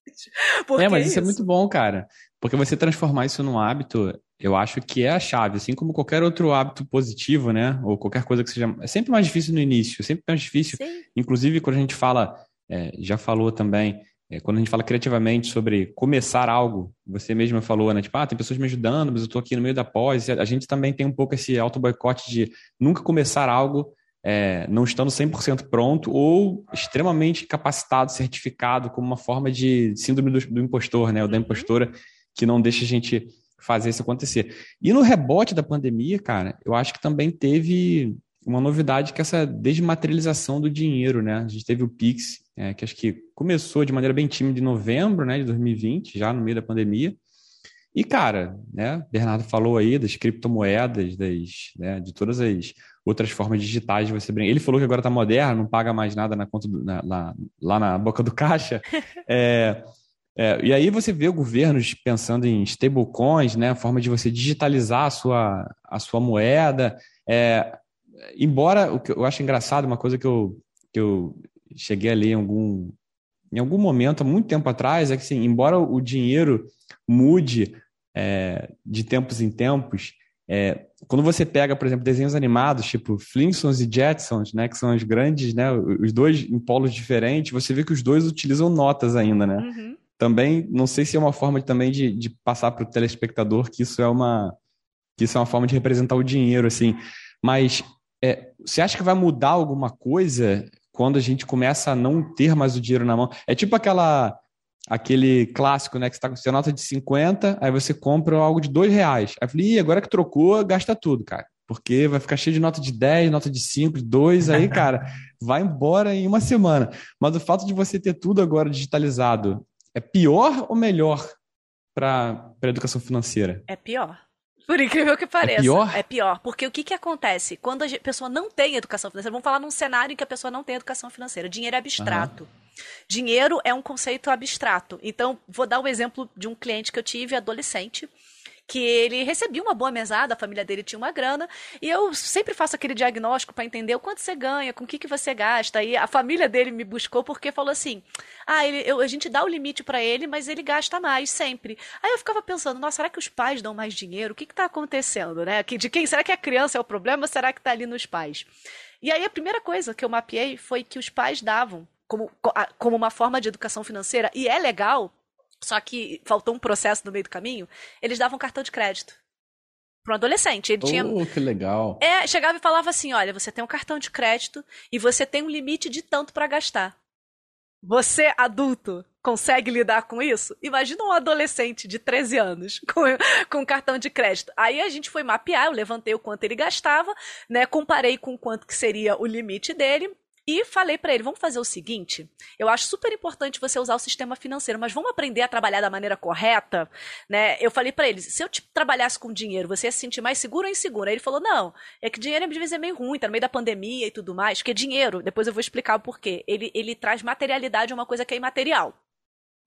é, mas é isso? isso é muito bom, cara. Porque você transformar isso num hábito, eu acho que é a chave, assim como qualquer outro hábito positivo, né? Ou qualquer coisa que seja. É sempre mais difícil no início, sempre mais difícil. Sim. Inclusive, quando a gente fala é, já falou também, é, quando a gente fala criativamente sobre começar algo, você mesma falou, né? Tipo, ah, tem pessoas me ajudando, mas eu estou aqui no meio da pós. A gente também tem um pouco esse auto-boicote de nunca começar algo é, não estando 100% pronto ou extremamente capacitado, certificado, como uma forma de síndrome do, do impostor, né? Ou da uhum. impostora, que não deixa a gente fazer isso acontecer. E no rebote da pandemia, cara, eu acho que também teve uma novidade que é essa desmaterialização do dinheiro, né? A gente teve o Pix, é, que acho que começou de maneira bem tímida em novembro, né, de 2020, já no meio da pandemia. E, cara, né, Bernardo falou aí das criptomoedas, das, né, de todas as outras formas digitais de você brincar. Ele falou que agora está moderno, não paga mais nada na conta do, na, na, lá na boca do caixa. [LAUGHS] É, é, e aí você vê governos pensando em stablecoins, né, forma de você digitalizar a sua, a sua moeda. É, embora o que eu acho engraçado, uma coisa que eu, que eu cheguei a ler em algum, em algum momento, há muito tempo atrás, é que, assim, embora o dinheiro mude é, de tempos em tempos, é, quando você pega, por exemplo, desenhos animados, tipo Flintstones e Jetsons, né, que são os grandes, né, os dois em polos diferentes, você vê que os dois utilizam notas ainda, né? Uhum. Também, não sei se é uma forma também de, de passar para o telespectador que isso é uma que isso é uma forma de representar o dinheiro, assim. Mas é, você acha que vai mudar alguma coisa quando a gente começa a não ter mais o dinheiro na mão? É tipo aquela aquele clássico, né? Que você está com sua nota de 50, aí você compra algo de dois reais. Aí eu falei, Ih, agora que trocou, gasta tudo, cara. Porque vai ficar cheio de nota de 10, nota de 5, de 2, aí, [LAUGHS] cara, vai embora em uma semana. Mas o fato de você ter tudo agora digitalizado é pior ou melhor para a educação financeira? É pior. Por incrível que pareça. É pior? É pior. Porque o que, que acontece? Quando a pessoa não tem educação financeira, vamos falar num cenário em que a pessoa não tem educação financeira. Dinheiro é abstrato. Uhum. Dinheiro é um conceito abstrato. Então, vou dar o um exemplo de um cliente que eu tive, adolescente, que ele recebia uma boa mesada, a família dele tinha uma grana, e eu sempre faço aquele diagnóstico para entender o quanto você ganha, com o que, que você gasta. E a família dele me buscou porque falou assim: ah, ele, eu, a gente dá o limite para ele, mas ele gasta mais sempre. Aí eu ficava pensando: nossa, será que os pais dão mais dinheiro? O que está acontecendo, né? De quem será que a criança é o problema? Ou será que está ali nos pais? E aí a primeira coisa que eu mapeei foi que os pais davam como, como uma forma de educação financeira, e é legal, só que faltou um processo no meio do caminho, eles davam cartão de crédito para um adolescente. Ele oh, tinha. que legal. É, chegava e falava assim: olha, você tem um cartão de crédito e você tem um limite de tanto para gastar. Você, adulto, consegue lidar com isso? Imagina um adolescente de 13 anos [LAUGHS] com, com cartão de crédito. Aí a gente foi mapear, eu levantei o quanto ele gastava, né? Comparei com quanto que seria o limite dele e falei para ele: vamos fazer o seguinte. Eu acho super importante você usar o sistema financeiro, mas vamos aprender a trabalhar da maneira correta, né? Eu falei para ele: se eu te trabalhasse com dinheiro, você ia se sentir mais seguro ou inseguro? Aí ele falou: não, é que dinheiro às vezes é meio ruim, tá no meio da pandemia e tudo mais, porque dinheiro, depois eu vou explicar o porquê. Ele, ele traz materialidade a uma coisa que é imaterial.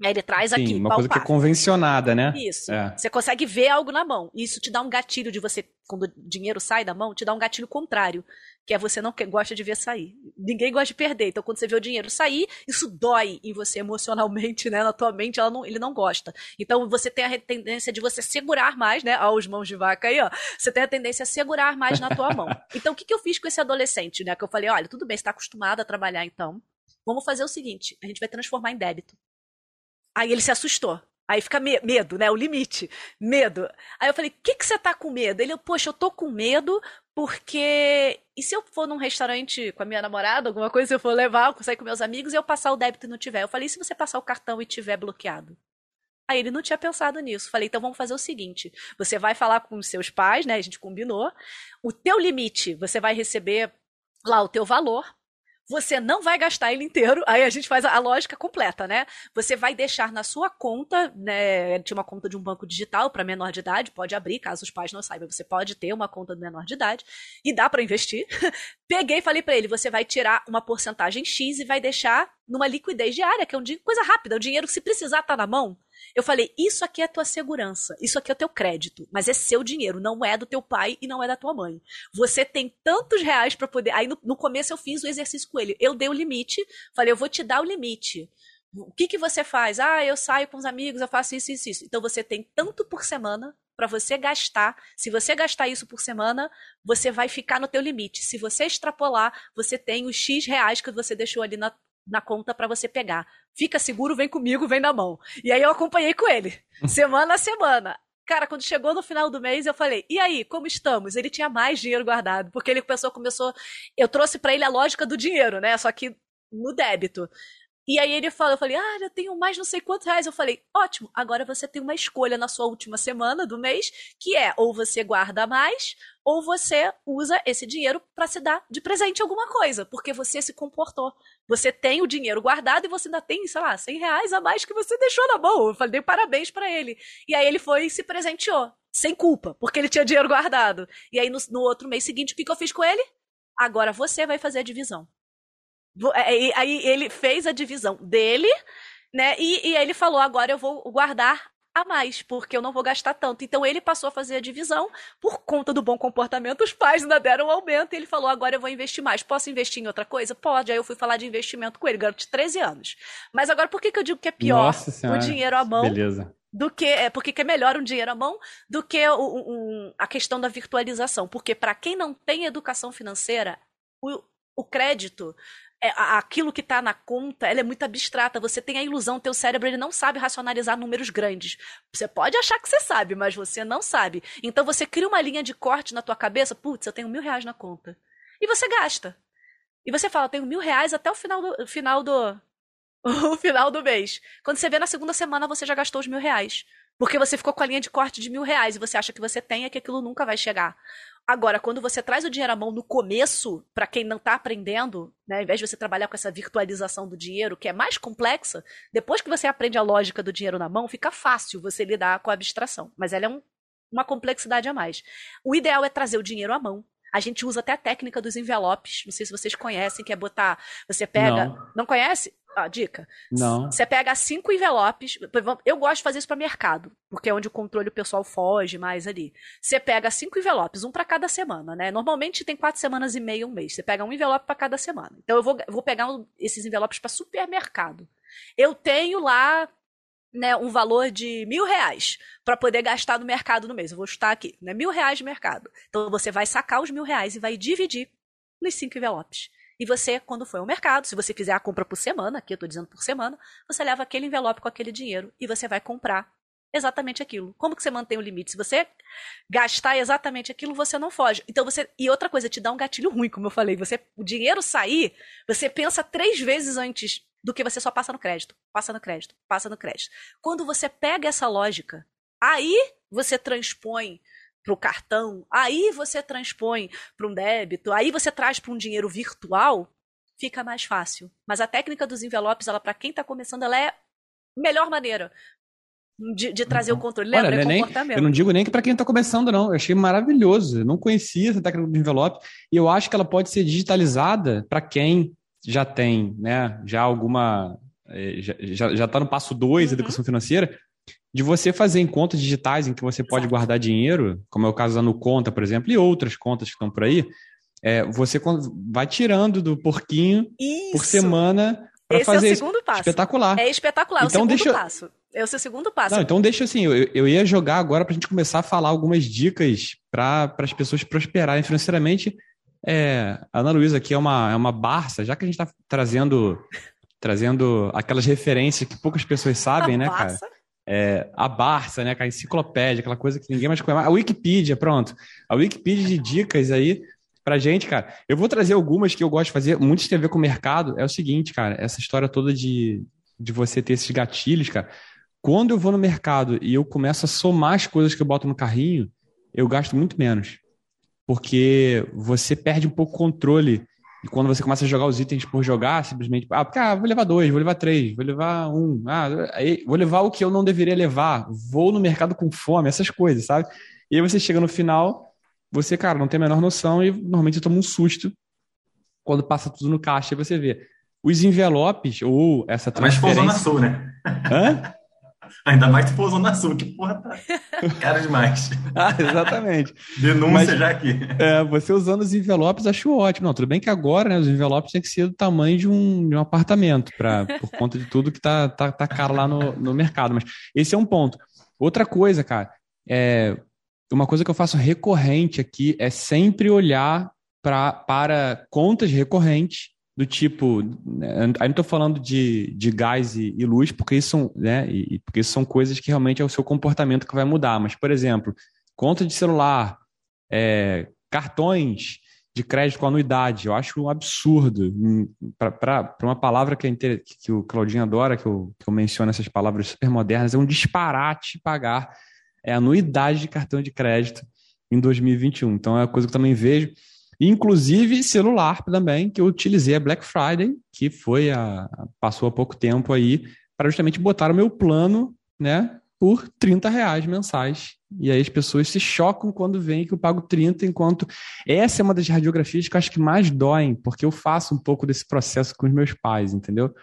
Ele traz Sim, aqui. Uma coisa que é convencionada, né? Isso. É. Você consegue ver algo na mão. Isso te dá um gatilho de você, quando o dinheiro sai da mão, te dá um gatilho contrário que é você não gosta de ver sair. Ninguém gosta de perder. Então, quando você vê o dinheiro sair, isso dói em você emocionalmente, né? Na tua mente, não, ele não gosta. Então, você tem a tendência de você segurar mais, né? Ó, os mãos de vaca aí, ó. Você tem a tendência a segurar mais na tua mão. [LAUGHS] Então, o que, que eu fiz com esse adolescente, né? Que eu falei, olha, tudo bem, você está acostumado a trabalhar, então. Vamos fazer o seguinte: a gente vai transformar em débito. Aí ele se assustou. Aí fica me medo, né? O limite. Medo. Aí eu falei, o que, que você tá com medo? Ele, poxa, eu tô com medo porque. E se eu for num restaurante com a minha namorada, alguma coisa, se eu for levar, eu sair com meus amigos e eu passar o débito e não tiver? Eu falei, e se você passar o cartão e tiver bloqueado? Aí ele não tinha pensado nisso. Falei, então vamos fazer o seguinte: você vai falar com os seus pais, né? A gente combinou. O teu limite, você vai receber lá o teu valor você não vai gastar ele inteiro, aí a gente faz a, lógica completa, né? Você vai deixar na sua conta, né? Tinha uma conta de um banco digital para menor de idade, pode abrir, caso os pais não saibam, você pode ter uma conta de menor de idade e dá para investir. [LAUGHS] Peguei e falei para ele: você vai tirar uma porcentagem X e vai deixar numa liquidez diária, que é um coisa rápida, o dinheiro, se precisar, tá na mão. Eu falei, isso aqui é tua segurança, isso aqui é teu crédito, mas é seu dinheiro, não é do teu pai e não é da tua mãe. Você tem tantos reais para poder. Aí no, no, começo eu fiz o exercício com ele. Eu dei o limite, falei, eu vou te dar o limite. O que, que você faz? Ah, eu saio com os amigos, eu faço isso, isso, isso. Então você tem tanto por semana para você gastar. Se você gastar isso por semana, você vai ficar no teu limite. Se você extrapolar, você tem os X reais que você deixou ali na, na conta para você pegar. Fica seguro, vem comigo, vem na mão. E aí eu acompanhei com ele, [LAUGHS] semana a semana. Cara, quando chegou no final do mês, eu falei: "E aí, como estamos?" Ele tinha mais dinheiro guardado, porque ele começou começou, eu trouxe para ele a lógica do dinheiro, né? Só que no débito. E aí ele falou, eu falei, ah, eu tenho mais não sei quantos reais. Eu falei, ótimo, agora você tem uma escolha na sua última semana do mês, que é ou você guarda mais, ou você usa esse dinheiro para se dar de presente alguma coisa, porque você se comportou. Você tem o dinheiro guardado e você ainda tem, sei lá, 100 reais a mais que você deixou na mão. Eu falei, parabéns para ele. E aí ele foi e se presenteou, sem culpa, porque ele tinha dinheiro guardado. E aí no, no outro mês seguinte, o que, que eu fiz com ele? Agora você vai fazer a divisão. É, aí ele fez a divisão dele, né? E, e ele falou: agora eu vou guardar a mais, porque eu não vou gastar tanto. Então ele passou a fazer a divisão, por conta do bom comportamento, os pais ainda deram um aumento e ele falou: agora eu vou investir mais. Posso investir em outra coisa? Pode. Aí eu fui falar de investimento com ele, garoto de 13 anos. Mas agora, por que, que eu digo que é pior o dinheiro à mão? Beleza. Do que é porque é melhor um dinheiro à mão do que o, um, a questão da virtualização. Porque para quem não tem educação financeira, o, o crédito é, aquilo que está na conta, ela é muito abstrata. Você tem a ilusão, teu cérebro ele não sabe racionalizar números grandes. Você pode achar que você sabe, mas você não sabe. Então você cria uma linha de corte na tua cabeça. Putz, eu tenho mil reais na conta. E você gasta. E você fala, tenho mil reais até o final do final do [LAUGHS] o final do mês. Quando você vê na segunda semana, você já gastou os mil reais. Porque você ficou com a linha de corte de mil reais e você acha que você tem e que aquilo nunca vai chegar. Agora, quando você traz o dinheiro à mão no começo, para quem não está aprendendo, né, ao invés de você trabalhar com essa virtualização do dinheiro, que é mais complexa, depois que você aprende a lógica do dinheiro na mão, fica fácil você lidar com a abstração. Mas ela é um, uma complexidade a mais. O ideal é trazer o dinheiro à mão, a gente usa até a técnica dos envelopes. Não sei se vocês conhecem, que é botar. Você pega. Não, não conhece? Ah, dica. Não. Você pega cinco envelopes. Eu gosto de fazer isso para mercado, porque é onde o controle pessoal foge mais ali. Você pega cinco envelopes, um para cada semana, né? Normalmente tem quatro semanas e meia, um mês. Você pega um envelope para cada semana. Então eu vou, vou pegar esses envelopes para supermercado. Eu tenho lá né, um valor de mil reais para poder gastar no mercado no mês. Eu vou chutar aqui, né? Mil reais de mercado. Então você vai sacar os mil reais e vai dividir nos cinco envelopes. E você, quando for ao mercado, se você fizer a compra por semana, aqui eu estou dizendo por semana, você leva aquele envelope com aquele dinheiro e você vai comprar exatamente aquilo. Como que você mantém o limite? Se você gastar exatamente aquilo, você não foge. Então você e outra coisa, te dá um gatilho ruim, como eu falei. Você, o dinheiro sair, você pensa três vezes antes do que você só passa no crédito, passa no crédito, passa no crédito. Quando você pega essa lógica, aí você transpõe para o cartão, aí você transpõe para um débito, aí você traz para um dinheiro virtual, fica mais fácil. Mas a técnica dos envelopes, ela para quem está começando, ela é a melhor maneira de, de trazer o uhum. controle. Lembra? Olha, é nem, eu não digo nem que para quem está começando, não. Eu achei maravilhoso. Eu não conhecia essa técnica do envelope e eu acho que ela pode ser digitalizada para quem já tem, né, já alguma, eh, já, já tá no passo 2 da uhum. educação financeira, de você fazer em contas digitais em que você pode Exato. guardar dinheiro, como é o caso da Nuconta, por exemplo, e outras contas que estão por aí, é, você vai tirando do porquinho Isso. por semana para fazer é o segundo passo. espetacular. É espetacular, então, o segundo deixa... passo. É o seu segundo passo. Não, então deixa assim, eu, eu ia jogar agora para a gente começar a falar algumas dicas para as pessoas prosperarem financeiramente é, a Ana Luísa aqui é uma, é uma Barça, já que a gente está trazendo, trazendo aquelas referências que poucas pessoas sabem, a né, Barça? cara? É, a Barça, né, a enciclopédia, aquela coisa que ninguém mais conhece. A Wikipedia, pronto. A Wikipedia de dicas aí pra gente, cara. Eu vou trazer algumas que eu gosto de fazer, muito tem a ver com o mercado. É o seguinte, cara, essa história toda de, de você ter esses gatilhos, cara. Quando eu vou no mercado e eu começo a somar as coisas que eu boto no carrinho, eu gasto muito menos porque você perde um pouco o controle. E quando você começa a jogar os itens por jogar, simplesmente, ah, porque, ah, vou levar dois, vou levar três, vou levar um, ah, aí, vou levar o que eu não deveria levar, vou no mercado com fome, essas coisas, sabe? E aí você chega no final, você, cara, não tem a menor noção e normalmente toma um susto quando passa tudo no caixa e você vê. Os envelopes ou essa transferência... Mas Sul, né? Hã? [LAUGHS] Ainda mais se for Zona Sul, que porra tá [LAUGHS] cara demais. ah, exatamente. Denúncia Mas, já aqui. É, você usando os envelopes, acho ótimo. Não, tudo bem que agora, né, os envelopes têm que ser do tamanho de um, de um apartamento, pra, por conta de tudo que tá, tá, tá caro lá no, no mercado. Mas esse é um ponto. Outra coisa, cara, é, uma coisa que eu faço recorrente aqui é sempre olhar pra, para contas recorrentes do tipo, né, aí não estou falando de, de gás e, e, luz, porque isso, são, né, e, porque isso são coisas que realmente é o seu comportamento que vai mudar. Mas, por exemplo, conta de celular, é, cartões de crédito com anuidade, eu acho um absurdo. Para uma palavra que, é que o Claudinho adora, que eu, que eu menciono essas palavras super modernas, é um disparate pagar é, anuidade de cartão de crédito em 2021. Então é uma coisa que eu também vejo. Inclusive celular também, que eu utilizei a Black Friday, que foi a. passou há pouco tempo aí, para justamente botar o meu plano, né, por 30 reais mensais. E aí as pessoas se chocam quando veem que eu pago 30, enquanto essa é uma das radiografias que eu acho que mais doem, porque eu faço um pouco desse processo com os meus pais, entendeu?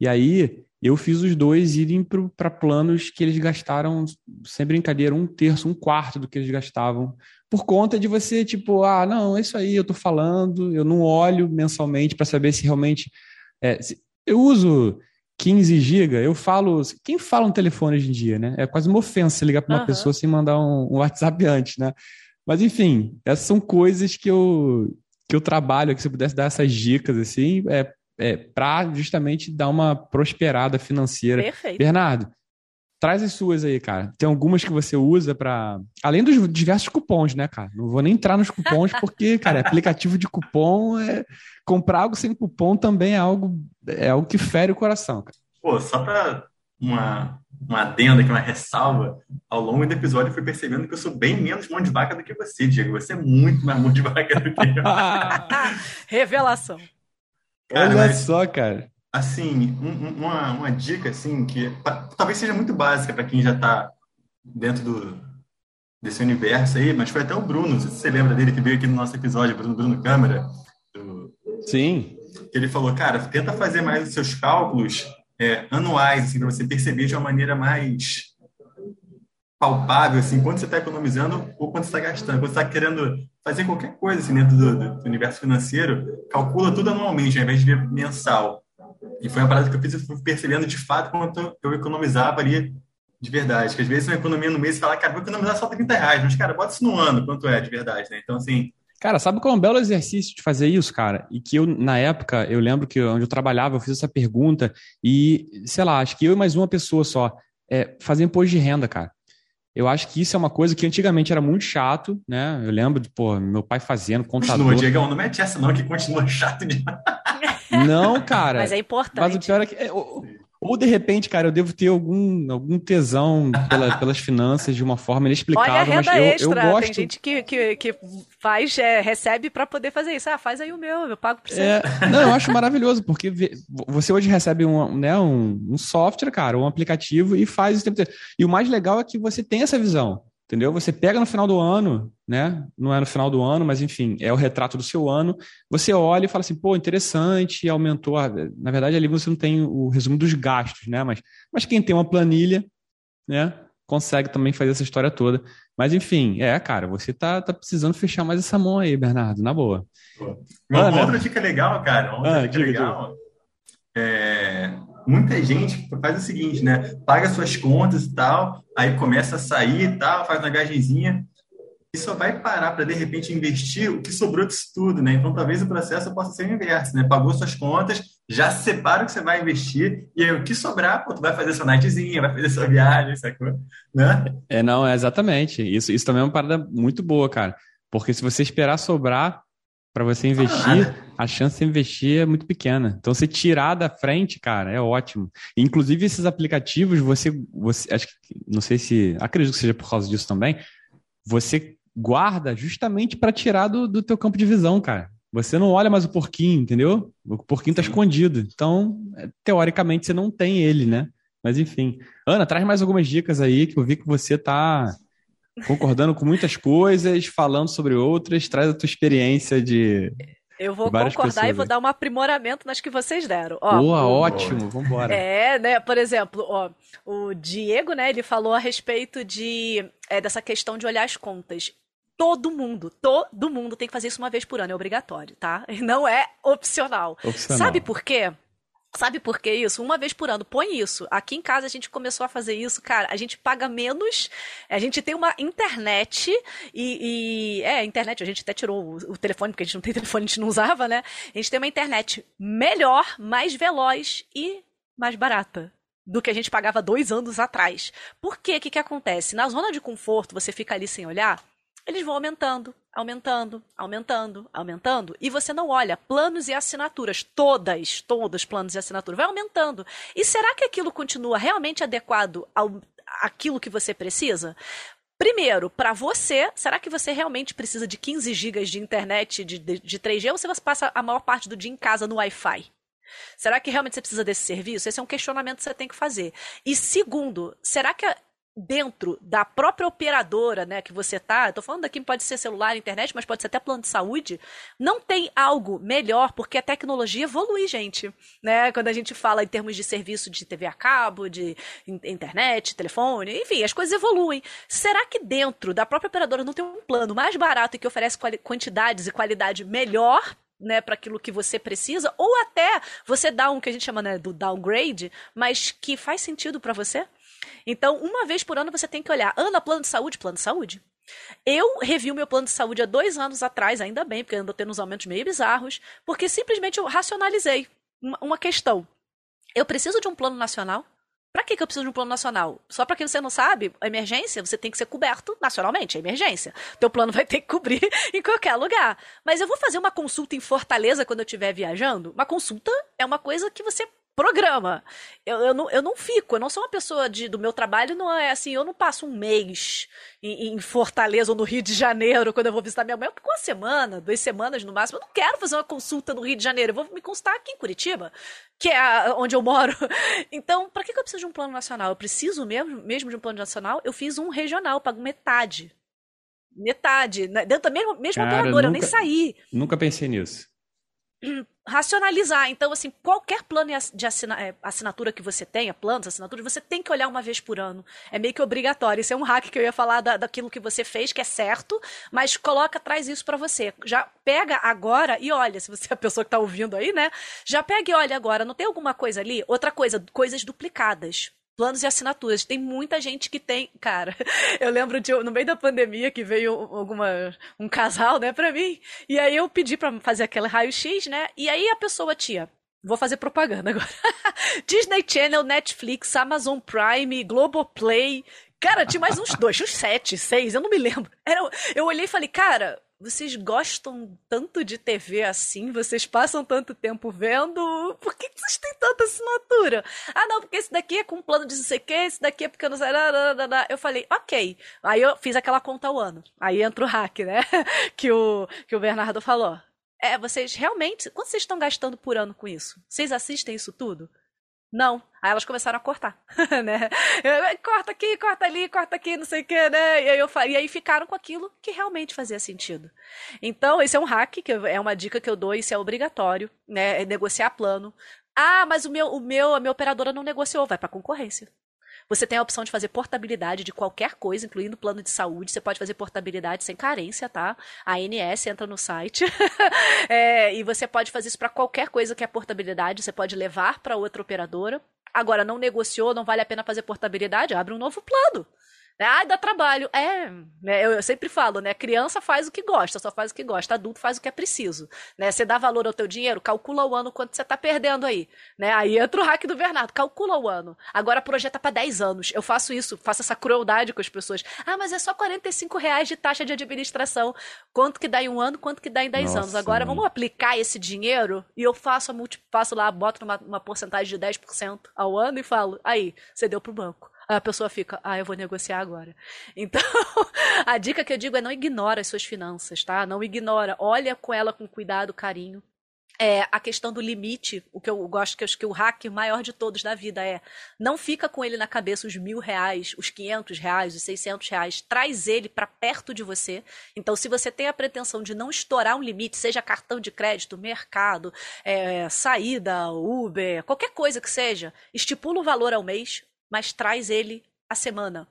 E aí eu fiz os dois irem para planos que eles gastaram, sem brincadeira, um terço, um quarto do que eles gastavam, por conta de você, tipo, ah, não, é isso aí, eu tô falando, eu não olho mensalmente para saber se realmente. É, se, eu uso 15 GB, eu falo. Quem fala um telefone hoje em dia, né? É quase uma ofensa ligar para uma uhum. pessoa sem mandar um, um WhatsApp antes, né? Mas enfim, essas são coisas que eu, que eu trabalho, que se eu pudesse dar essas dicas, assim, é, é para justamente dar uma prosperada financeira. Perfeito. Bernardo, traz as suas aí, cara. Tem algumas que você usa para Além dos diversos cupons, né, cara? Não vou nem entrar nos cupons, [LAUGHS] porque, cara, aplicativo de cupom é. Comprar algo sem cupom também é algo, é algo que fere o coração, cara. Pô, só para uma, uma adenda aqui, uma ressalva, ao longo do episódio eu fui percebendo que eu sou bem menos mão de vaca do que você, Diego. Você é muito mais mão de vaca do que eu. [LAUGHS] [LAUGHS] Revelação. Cara, Olha mas, só, cara. Assim, um, uma, uma dica, assim, que talvez seja muito básica para quem já está dentro do, desse universo aí, mas foi até o Bruno, não sei se você lembra dele, que veio aqui no nosso episódio, Bruno, Bruno Câmara. Do... Sim. Ele falou, cara, tenta fazer mais os seus cálculos é, anuais, assim, para você perceber de uma maneira mais palpável, assim, quanto você está economizando ou quanto você está gastando. Quando você está querendo fazer qualquer coisa assim, dentro do, do, universo financeiro, calcula tudo anualmente, ao invés de ver mensal. E foi uma parada que eu fiz, eu fui percebendo de fato quanto eu economizava ali de verdade. Que às vezes uma economia no mês e fala, cara, vou economizar só 30 reais, mas, cara, bota isso no ano, quanto é de verdade, né? Então, assim, Cara, sabe qual é um belo exercício de fazer isso, cara? E que eu, na época, eu lembro que onde eu trabalhava, eu fiz essa pergunta e, sei lá, acho que eu e mais uma pessoa só, é, fazer imposto de renda, cara. Eu acho que isso é uma coisa que antigamente era muito chato, né? Eu lembro de, pô, meu pai fazendo, contador. Continua, Diego, não mete essa não, que continua chato de... Não, cara. Mas é importante. Mas o pior é que... É, ou de repente, cara, eu devo ter algum, algum tesão pela, [LAUGHS] pelas finanças de uma forma inexplicável. Olha a renda mas eu, extra. eu gosto. Tem gente que, que, que faz, é, recebe para poder fazer isso. Ah, faz aí o meu, eu pago pra você. É, não, eu acho maravilhoso, porque você hoje recebe um, né, um, um software, cara, um aplicativo e faz o tempo inteiro. E o mais legal é que você tem essa visão. Entendeu? Você pega no final do ano, né? Não é no final do ano, mas enfim, é o retrato do seu ano. Você olha e fala assim, pô, interessante, aumentou. A... Na verdade, ali você não tem o resumo dos gastos, né? Mas, mas quem tem uma planilha, né? Consegue também fazer essa história toda. Mas enfim, é, cara, você tá, tá precisando fechar mais essa mão aí, Bernardo, na boa. Uma outra dica legal, cara, uma outra ah, dica diga, legal. Diga. É muita gente faz o seguinte, né? Paga suas contas e tal, aí começa a sair e tal, faz uma gagenzinha e só vai parar para de repente investir o que sobrou disso tudo, né? Então talvez o processo possa ser o inverso, né? Pagou suas contas, já separa o que você vai investir e aí o que sobrar, pô, tu vai fazer sua nightzinha, vai fazer sua viagem, sacou? Né? É, não, é exatamente. Isso, isso também é uma parada muito boa, cara. Porque se você esperar sobrar, para você investir, a chance de investir é muito pequena. Então, você tirar da frente, cara, é ótimo. Inclusive, esses aplicativos, você, você acho que, não sei se, acredito que seja por causa disso também, você guarda justamente para tirar do, do teu campo de visão, cara. Você não olha mais o porquinho, entendeu? O porquinho tá escondido. Então, é, teoricamente, você não tem ele, né? Mas enfim. Ana, traz mais algumas dicas aí que eu vi que você tá concordando com muitas coisas, falando sobre outras, traz a tua experiência de. Eu vou concordar e vou dar um aprimoramento nas que vocês deram. Ó, Boa, o... ótimo, vambora. É, né, por exemplo, ó, o Diego, né, ele falou a respeito de, é, dessa questão de olhar as contas. Todo mundo, todo mundo tem que fazer isso uma vez por ano, é obrigatório, tá? Não é opcional. opcional. Sabe por quê? Sabe por que isso? Uma vez por ano, põe isso. Aqui em casa a gente começou a fazer isso, cara. A gente paga menos, a gente tem uma internet e. e é, internet, a gente até tirou o, o, telefone, porque a gente não tem [LAUGHS] telefone, a gente não usava, né? A gente tem uma internet melhor, mais veloz e mais barata do que a gente pagava dois anos atrás. Por quê? O que, que acontece? Na zona de conforto, você fica ali sem olhar, eles vão aumentando, aumentando, aumentando, aumentando, e você não olha planos e assinaturas, todas, todas planos e assinaturas, vai aumentando. E será que aquilo continua realmente adequado ao aquilo que você precisa? Primeiro, para você, será que você realmente precisa de 15 GB de internet de, de, de 3G ou você passa a maior parte do dia em casa no Wi-Fi? Será que realmente você precisa desse serviço? Esse é um questionamento que você tem que fazer. E segundo, será que dentro da própria operadora, né, que você tá, tô falando aqui pode ser celular, internet, mas pode ser até plano de saúde, não tem algo melhor, porque a tecnologia evolui, gente, né? Quando a gente fala em termos de serviço de TV a cabo, de internet, telefone, enfim, as coisas evoluem. Será que dentro da própria operadora não tem um plano mais barato e que oferece quantidades e qualidade melhor né, para aquilo que você precisa, ou até você dá um que a gente chama né, do downgrade, mas que faz sentido para você? Então, uma vez por ano você tem que olhar. Ana, plano de saúde, plano de saúde. Eu revi o meu plano de saúde há dois anos atrás, ainda bem, porque ando tendo uns aumentos meio bizarros, porque simplesmente eu racionalizei uma questão. Eu preciso de um plano nacional? Para que, que eu preciso de um plano nacional? Só para quem você não sabe, a emergência, você tem que ser coberto nacionalmente, é emergência. Teu plano vai ter que cobrir [LAUGHS] em qualquer lugar. Mas eu vou fazer uma consulta em Fortaleza quando eu estiver viajando? Uma consulta é uma coisa que você programa. Eu, eu, não, eu não fico, eu não sou uma pessoa de, do meu trabalho, não é assim, eu não passo um mês em, em, Fortaleza ou no Rio de Janeiro quando eu vou visitar minha mãe. Eu fico uma semana, duas semanas no máximo. Eu não quero fazer uma consulta no Rio de Janeiro, eu vou me consultar aqui em Curitiba, que é a, onde eu moro. [LAUGHS] Então, para que, que eu preciso de um plano nacional? Eu preciso mesmo, mesmo de um plano nacional? Eu fiz um regional, pago metade. Metade, né? dentro da mesma, mesma Cara, operadora, nunca, eu nem saí. Nunca pensei nisso racionalizar. Então, assim, qualquer plano de assina é, assinatura que você tenha, planos, assinaturas, você tem que olhar uma vez por ano. É meio que obrigatório. Isso é um hack que eu ia falar da, daquilo que você fez, que é certo, mas coloca, traz isso para você. Já pega agora e olha, se você é a pessoa que tá ouvindo aí, né? Já pega e olha agora, não tem alguma coisa ali? Outra coisa, coisas duplicadas planos e assinaturas. Tem muita gente que tem, cara. [LAUGHS] Eu lembro de no meio da pandemia que veio alguma um casal, né, para mim. E aí eu pedi para fazer aquele raio-x, né? E aí a pessoa tinha Vou fazer propaganda agora. [LAUGHS] Disney Channel, Netflix, Amazon Prime, Globoplay. Cara, tinha mais uns dois, uns sete, seis, eu não me lembro. Era, eu olhei e falei, cara, vocês gostam tanto de TV assim? Vocês passam tanto tempo vendo? Por que, vocês têm tanta assinatura? Ah, não, porque esse daqui é com plano de não sei o que, esse daqui é porque não sei. Eu falei, ok. Aí eu fiz aquela conta ao ano. Aí entra o hack, né? [LAUGHS] que, o, que o Bernardo falou. É, vocês realmente. Quanto vocês estão gastando por ano com isso? Vocês assistem isso tudo? Não. Aí elas começaram a cortar, [LAUGHS] né? Corta aqui, corta ali, corta aqui, não sei o que, né? E aí, eu, e aí ficaram com aquilo que realmente fazia sentido. Então, esse é um hack, que é uma dica que eu dou, isso é obrigatório, né? É negociar plano. Ah, mas o meu, o meu, a minha operadora não negociou, vai para concorrência. Você tem a opção de fazer portabilidade de qualquer coisa, incluindo plano de saúde. Você pode fazer portabilidade sem carência, tá? A ANS entra no site. [LAUGHS] é, e você pode fazer isso para qualquer coisa que é portabilidade. Você pode levar para outra operadora. Agora, não negociou, não vale a pena fazer portabilidade, abre um novo plano. Ah, dá trabalho. É, né, eu, sempre falo, né? Criança faz o que gosta, só faz o que gosta. Adulto faz o que é preciso. Né? Você dá valor ao teu dinheiro, calcula o ano quanto você está perdendo aí. Né? Aí entra o hack do Bernardo, calcula o ano. Agora projeta para 10 anos. Eu faço isso, faço essa crueldade com as pessoas. Ah, mas é só 45 reais de taxa de administração. Quanto que dá em um ano, quanto que dá em 10 Nossa, anos. Agora vamos aplicar esse dinheiro e eu faço, a multi, faço lá, boto uma, uma porcentagem de 10% ao ano e falo, aí, você deu pro banco a pessoa fica, ah, eu vou negociar agora. Então, [LAUGHS] a dica que eu digo é não ignora as suas finanças, tá? Não ignora, olha com ela com cuidado, carinho. É, a questão do limite, o que eu gosto que acho que o hack maior de todos da vida é não fica com ele na cabeça os mil reais, os quinhentos reais, os seiscentos reais, traz ele para perto de você. Então, se você tem a pretensão de não estourar um limite, seja cartão de crédito, mercado, é, saída, Uber, qualquer coisa que seja, estipula o valor ao mês, mas traz ele a semana.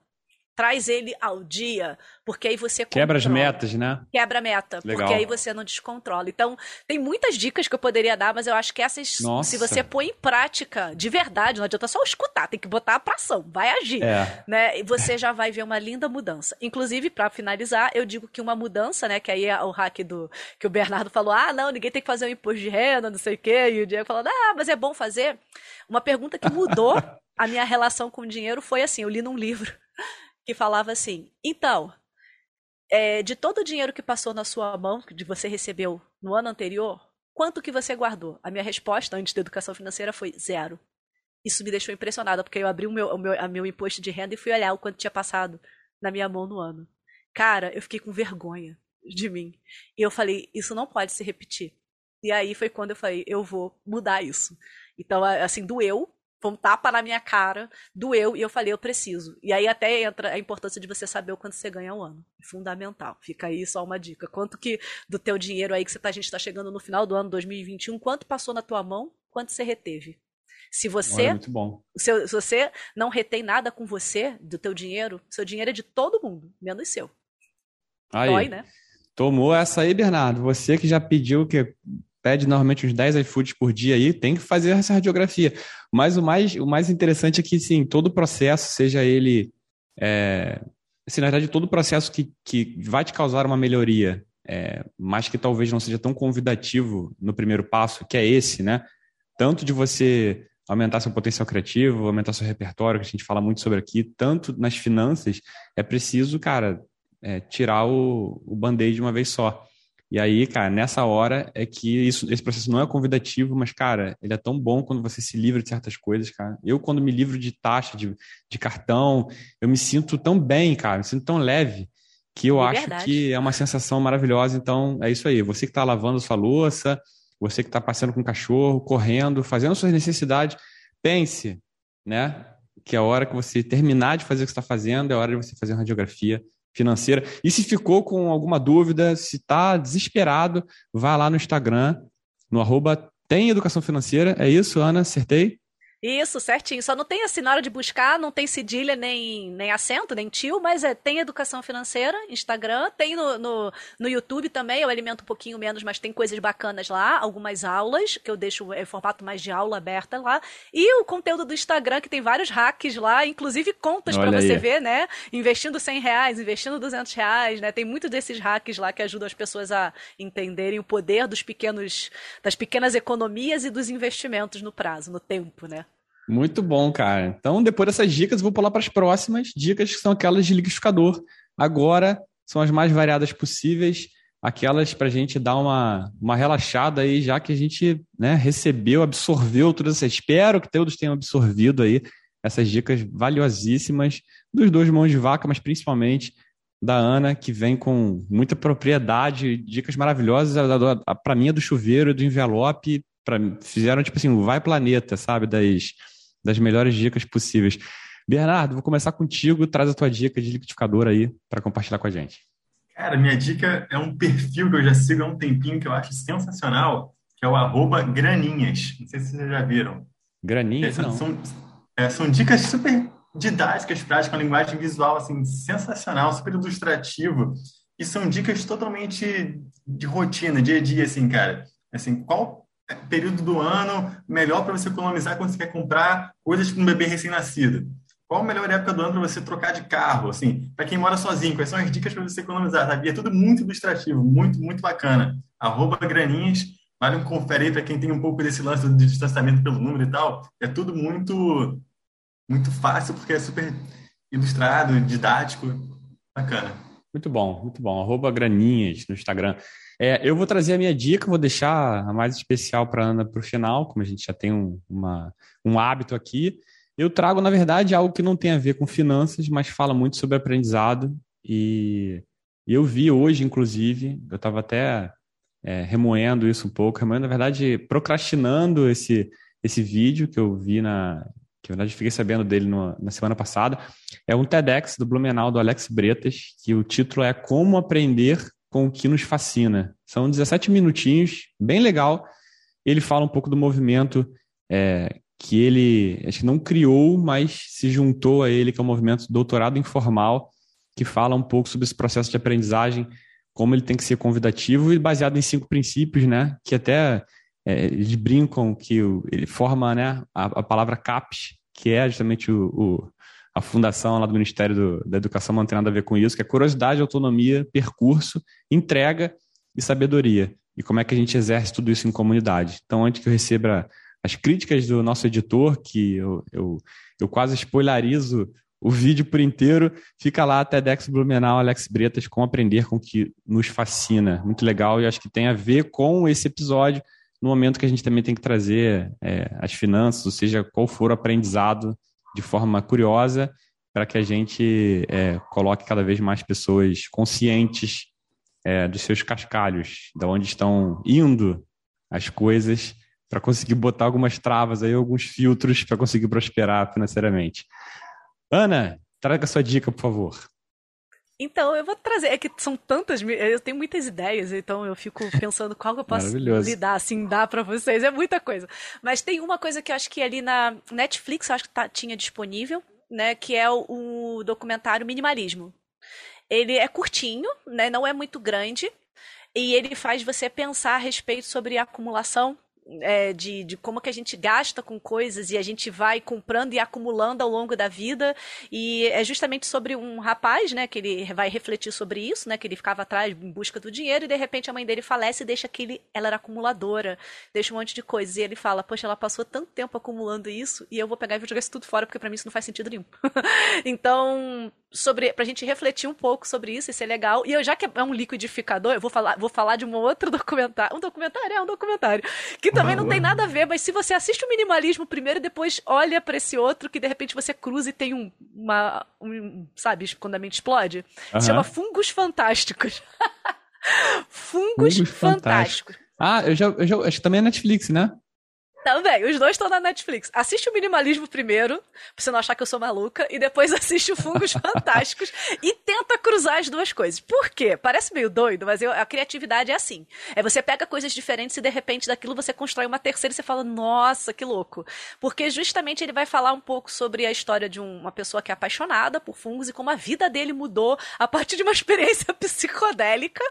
Traz ele ao dia, porque aí você quebra as metas, né? Quebra a meta, Legal. porque aí você não descontrola. Então, tem muitas dicas que eu poderia dar, mas eu acho que essas, Nossa. se você põe em prática de verdade, não adianta só escutar, tem que botar a ação, vai agir, é. né? E você já vai ver uma linda mudança. Inclusive, para finalizar, eu digo que uma mudança, né, que aí é o hack do que o Bernardo falou: "Ah, não, ninguém tem que fazer um imposto de renda, não sei o quê", e o Diego falou: "Ah, mas é bom fazer". Uma pergunta que mudou [LAUGHS] a minha relação com o dinheiro foi assim: eu li num livro [LAUGHS] que falava assim: então, é, de todo o dinheiro que passou na sua mão, que você recebeu no ano anterior, quanto que você guardou? A minha resposta antes da educação financeira foi zero. Isso me deixou impressionada, porque eu abri o meu, o meu, a meu imposto de renda e fui olhar o quanto tinha passado na minha mão no ano. Cara, eu fiquei com vergonha de mim. E eu falei, isso não pode se repetir. E aí foi quando eu falei, eu vou mudar isso. Então, assim, doeu, foi um tapa na minha cara, doeu, e eu falei, eu preciso. E aí até entra a importância de você saber o quanto você ganha ao ano. Fundamental. Fica aí só uma dica. Quanto que do teu dinheiro aí que você tá, a gente está chegando no final do ano 2021, quanto passou na tua mão, quanto você reteve? Se você, Olha, muito bom. Se, se, você não retém nada com você, do teu dinheiro, seu dinheiro é de todo mundo, menos seu. Aí, Dói, né? Tomou essa aí, Bernardo. Você que já pediu que pede normalmente uns 10 iFoods por dia aí, tem que fazer essa radiografia. Mas o mais, o mais interessante é que, sim, todo o processo, seja ele. É, assim, na verdade, todo o processo que, que vai te causar uma melhoria, é, mas que talvez não seja tão convidativo no primeiro passo, que é esse, né? Tanto de você aumentar seu potencial criativo, aumentar seu repertório, que a gente fala muito sobre aqui, tanto nas finanças, é preciso, cara, é, tirar o, o band-aid de uma vez só. E aí, cara, nessa hora é que isso, esse processo não é convidativo, mas, cara, ele é tão bom quando você se livra de certas coisas, cara. Eu, quando me livro de taxa, de, de cartão, eu me sinto tão bem, cara, me sinto tão leve, que eu é acho verdade. que é uma sensação maravilhosa. Então, é isso aí. Você que está lavando sua louça, você que está passeando com o cachorro, correndo, fazendo suas necessidades, pense, né? Que é a hora que você terminar de fazer o que está fazendo, é a hora de você fazer uma radiografia financeira. E se ficou com alguma dúvida, se está desesperado, vá lá no Instagram, no arroba tem educação financeira. É isso, Ana? Acertei? Isso, certinho. Só não tem assim, na hora de buscar, não tem cedilha, nem, nem acento, nem tio, mas é, tem educação financeira, Instagram, tem no, no, no YouTube também, eu alimento um pouquinho menos, mas tem coisas bacanas lá, algumas aulas, que eu deixo em é, formato mais de aula aberta lá, e o conteúdo do Instagram, que tem vários hacks lá, inclusive contas para você ver, né? Investindo 100 reais, investindo 200 reais, né? Tem muitos desses hacks lá que ajudam as pessoas a entenderem o poder dos pequenos, das pequenas economias e dos investimentos no prazo, no tempo, né? Muito bom, cara. Então, depois dessas dicas, eu vou pular para as próximas dicas, que são aquelas de liquidificador. Agora, são as mais variadas possíveis, aquelas para a gente dar uma, uma relaxada aí, já que a gente né, recebeu, absorveu tudo isso. Espero que todos tenham absorvido aí essas dicas valiosíssimas dos dois mãos de vaca, mas principalmente da Ana, que vem com muita propriedade, dicas maravilhosas. Para mim, é do chuveiro e do envelope. Pra, fizeram tipo assim, vai planeta, sabe? Das, das melhores dicas possíveis. Bernardo, vou começar contigo. Traz a tua dica de liquidificador aí para compartilhar com a gente. Cara, minha dica é um perfil que eu já sigo há um tempinho que eu acho sensacional, que é o arroba graninhas. Não sei se vocês já viram. Graninhas, é. São, é, são dicas super didáticas, práticas, uma linguagem visual assim, sensacional, super ilustrativo. E são dicas totalmente de rotina, dia a dia, assim, cara. Assim, qual período do ano melhor para você economizar quando você quer comprar coisas para um bebê recém-nascido? Qual a melhor época do ano para você trocar de carro? Assim, para quem mora sozinho, quais são as dicas para você economizar? Sabe? É tudo muito ilustrativo, muito, muito bacana. Arroba graninhas, vale um confere para quem tem um pouco desse lance de distanciamento pelo número e tal. É tudo muito, muito fácil, porque é super ilustrado, didático, bacana. Muito bom, muito bom. Arroba graninhas no Instagram. É, eu vou trazer a minha dica, vou deixar a mais especial para Ana para o final, como a gente já tem um, uma, um hábito aqui. Eu trago, na verdade, algo que não tem a ver com finanças, mas fala muito sobre aprendizado. E, e eu vi hoje, inclusive, eu estava até é, remoendo isso um pouco, remoendo, na verdade, procrastinando esse, esse vídeo que eu vi na. que na verdade fiquei sabendo dele no, na semana passada. É um TEDx do Blumenau, do Alex Bretas, que o título é Como Aprender com o que nos fascina. São 17 minutinhos, bem legal. Ele fala um pouco do movimento é, que ele, acho que não criou, mas se juntou a ele, que é o movimento doutorado informal, que fala um pouco sobre esse processo de aprendizagem, como ele tem que ser convidativo e baseado em cinco princípios, né? Que até é, eles brincam que o, ele forma né, a, a, palavra CAPS, que é justamente o, o a fundação lá do Ministério do, da Educação não tem nada a ver com isso, que é curiosidade, autonomia, percurso, entrega e sabedoria. E como é que a gente exerce tudo isso em comunidade. Então, antes que eu receba as críticas do nosso editor, que eu, eu, eu quase spoilerizo o vídeo por inteiro, fica lá TEDx Blumenau, Alex Bretas, com aprender com o que nos fascina. Muito legal e acho que tem a ver com esse episódio, no momento que a gente também tem que trazer é, as finanças, ou seja, qual for o aprendizado de forma curiosa para que a gente é, coloque cada vez mais pessoas conscientes é, dos seus cascalhos, de onde estão indo as coisas, para conseguir botar algumas travas aí, alguns filtros para conseguir prosperar financeiramente. Ana, traga sua dica, por favor. Então, eu vou trazer. É que são tantas. Eu tenho muitas ideias, então eu fico pensando qual que eu posso lidar, assim, dar para vocês. É muita coisa. Mas tem uma coisa que eu acho que ali na Netflix, eu acho que tá, tinha disponível, né? Que é o, o documentário Minimalismo. Ele é curtinho, né? Não é muito grande. E ele faz você pensar a respeito sobre acumulação é, de, de como que a gente gasta com coisas e a gente vai comprando e acumulando ao longo da vida. E é justamente sobre um rapaz, né, que ele vai refletir sobre isso, né, que ele ficava atrás em busca do dinheiro e de repente a mãe dele falece e deixa aquele. Ela era acumuladora, deixa um monte de coisas. E ele fala: Poxa, ela passou tanto tempo acumulando isso e eu vou pegar e vou jogar isso tudo fora porque para mim isso não faz sentido nenhum. [LAUGHS] então, sobre pra gente refletir um pouco sobre isso, isso é legal. E eu já que é um liquidificador, eu vou falar, vou falar de um outro [LAUGHS] documentário, um documentário é um documentário, que também não tem nada a ver, mas se você assiste o minimalismo primeiro e depois olha para esse outro que de repente você cruza e tem um uma um, sabe, quando a mente explode, uhum. se chama Fungos Fantásticos. [LAUGHS] Fungos, Fungos Fantásticos. Ah, eu já, eu já acho que também é Netflix, né? Também, os dois estão na Netflix. Assiste o Minimalismo primeiro, pra você não achar que eu sou maluca, e depois [LAUGHS] assiste o Fungos [LAUGHS] Fantásticos e tenta cruzar as duas coisas. Por quê? Parece meio doido, mas eu, a criatividade é assim. É você pega coisas diferentes e de repente daquilo você constrói uma terceira e você fala, nossa, que louco. Porque justamente ele vai falar um pouco sobre a história de uma pessoa que é apaixonada por fungos e como a vida dele mudou a partir de uma [LAUGHS] experiência psicodélica,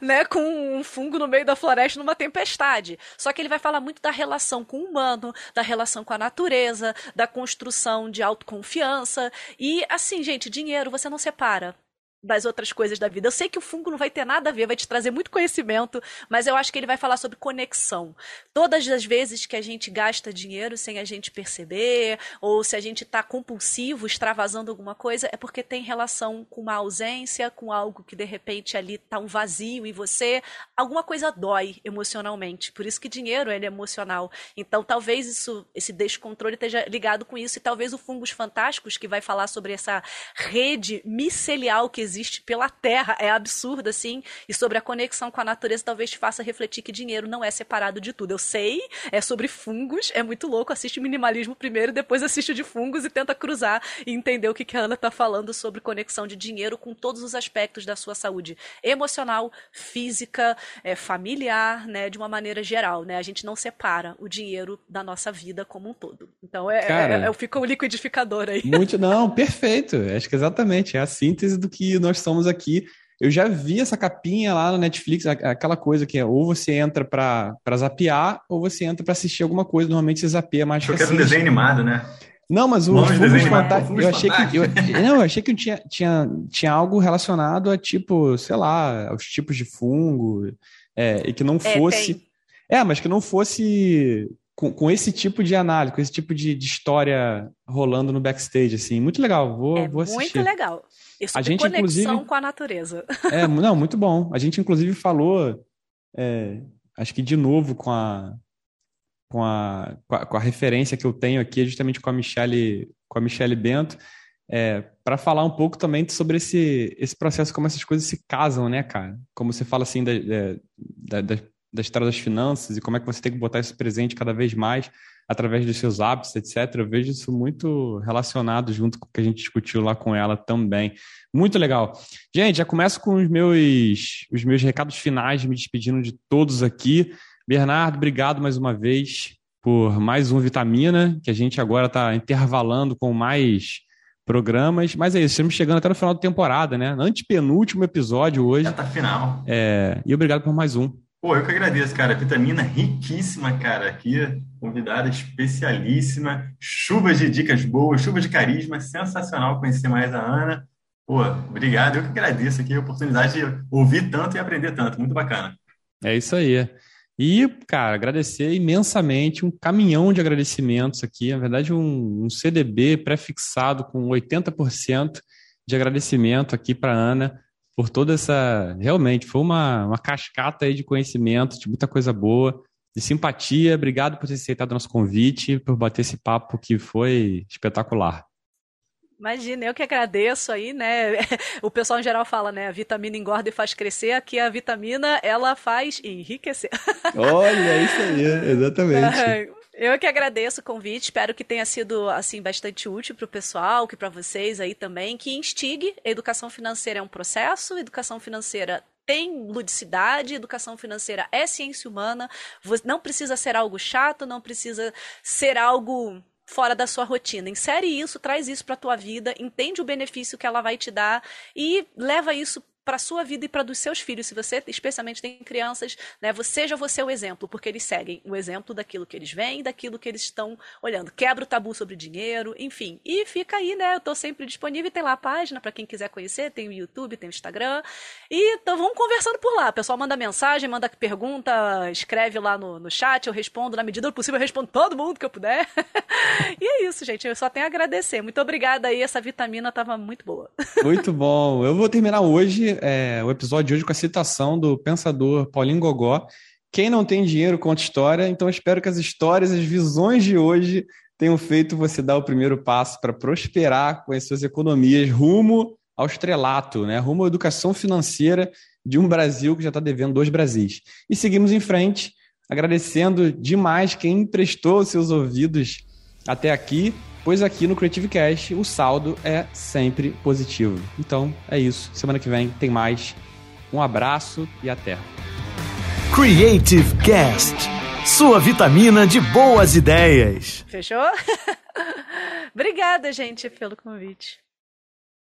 né, com um fungo no meio da floresta numa tempestade. Só que ele vai falar muito da relação com humano, da relação com a natureza, da construção de autoconfiança. E assim, gente, dinheiro você não separa das outras coisas da vida. Eu sei que o fungo não vai ter nada a ver, vai te trazer muito conhecimento, mas eu acho que ele vai falar sobre conexão. Todas as vezes que a gente gasta dinheiro sem a gente perceber, ou se a gente está compulsivo, extravasando alguma coisa, é porque tem relação com uma ausência, com algo que de repente ali está um vazio em você, alguma coisa dói emocionalmente. Por isso que dinheiro ele é emocional. Então talvez isso, esse descontrole esteja ligado com isso e talvez o fungos fantásticos que vai falar sobre essa rede micelial que existe pela Terra é absurda, assim, e sobre a conexão com a natureza talvez te faça refletir que dinheiro não é separado de tudo. Eu sei, é sobre fungos, é muito louco, assiste minimalismo primeiro, depois assiste de fungos e tenta cruzar e entender o que, que a Ana tá falando sobre conexão de dinheiro com todos os aspectos da sua saúde emocional, física, é, familiar, né, de uma maneira geral, né? A gente não separa o dinheiro da nossa vida como um todo. Então é, Cara, é, é, fica o liquidificador aí. Muito, não, perfeito. Acho que exatamente, é a síntese do que nós somos aqui. Eu já vi essa capinha lá no Netflix, aquela coisa que é ou você entra para zapear ou você entra para assistir alguma coisa. Normalmente você zapeia mais Eu quero um desenho animado, né? Não, mas o Fungos Fantásticos. Eu achei que. Eu, [LAUGHS] não, eu achei que tinha, tinha, tinha algo relacionado a tipo, sei lá, aos tipos de fungo. É, e que não é, fosse. É, é, mas que não fosse com, com esse tipo de análise, com esse tipo de, de história rolando no backstage, assim. Muito legal. Vou, é vou assistir. Muito legal. Isso a gente, conexão com a natureza. É, [LAUGHS] não, muito bom. A gente, inclusive, falou, é, acho que de novo com a, com a, com a, com a, referência que eu tenho aqui, justamente com a Michelle, com a Michelle Bento, é, para falar um pouco também sobre esse, esse processo, como essas coisas se casam, né, cara? Como você fala assim da, da, da, da história das finanças e como é que você tem que botar isso presente cada vez mais através dos seus hábitos, etc. Eu vejo isso muito relacionado junto com o que a gente discutiu lá com ela também. Muito legal. Gente, já começo com os meus, os meus recados finais, me despedindo de todos aqui. Bernardo, obrigado mais uma vez por mais um Vitamina, que a gente agora está intervalando com mais programas. Mas é isso, estamos chegando até no final da temporada, né? Antepenúltimo episódio hoje. Já tá final. É, e obrigado por mais um. Pô, eu que agradeço, cara. Vitamina riquíssima, cara. Aqui, convidada especialíssima. Chuvas de dicas boas, chuva de carisma. Sensacional conhecer mais a Ana. Pô, obrigado. Eu que agradeço aqui a oportunidade de ouvir tanto e aprender tanto. Muito bacana. É isso aí. E, cara, agradecer imensamente, um caminhão de agradecimentos aqui. Na verdade, um, um CDB pré-fixado com 80% de agradecimento aqui para Ana por toda essa. Realmente, foi uma, uma cascata aí de conhecimento, de muita coisa boa, de simpatia. Obrigado por ter aceitado o nosso convite, por bater esse papo que foi espetacular. Imagina, eu que agradeço aí, né? [LAUGHS] O pessoal em geral fala, né? A vitamina engorda e faz crescer, aqui a vitamina ela faz enriquecer. [LAUGHS] Olha, é isso aí, exatamente. Eu que agradeço o convite, espero que tenha sido assim bastante útil para o pessoal, que para vocês aí também, que instigue. Educação financeira é um processo, educação financeira tem ludicidade, educação financeira é ciência humana, não precisa ser algo chato, não precisa ser algo fora da sua rotina. Insere isso, traz isso para a tua vida, entende o benefício que ela vai te dar e leva isso para sua vida e para dos seus filhos, se você especialmente tem crianças, né, seja você o exemplo, porque eles seguem o exemplo daquilo que eles veem, daquilo que eles estão olhando. Quebra o tabu sobre dinheiro, enfim. E fica aí, né? Eu estou sempre disponível, tem lá a página para quem quiser conhecer, tem o YouTube, tem o Instagram. E então vamos conversando por lá. O pessoal manda mensagem, manda pergunta, escreve lá no, no chat, eu respondo na medida do possível, eu respondo todo mundo que eu puder. [LAUGHS] e é isso, gente. Eu só tenho a agradecer. Muito obrigada aí, essa vitamina estava muito boa. Muito bom. Eu vou terminar é, o episódio de hoje com a citação do pensador Paulinho Gogó. Quem não tem dinheiro conta história, então espero que as histórias, as visões de hoje tenham feito você dar o primeiro passo para prosperar com as suas economias rumo ao estrelato, né? rumo à educação financeira de um Brasil que já está devendo dois Brasis. E seguimos em frente, agradecendo demais quem emprestou seus ouvidos até aqui pois aqui no Creative Cash o saldo é sempre positivo. Então é isso. Semana que vem tem mais. Um abraço e até. Creative Cast sua vitamina de boas ideias. Fechou? [LAUGHS] Obrigada, gente, pelo convite.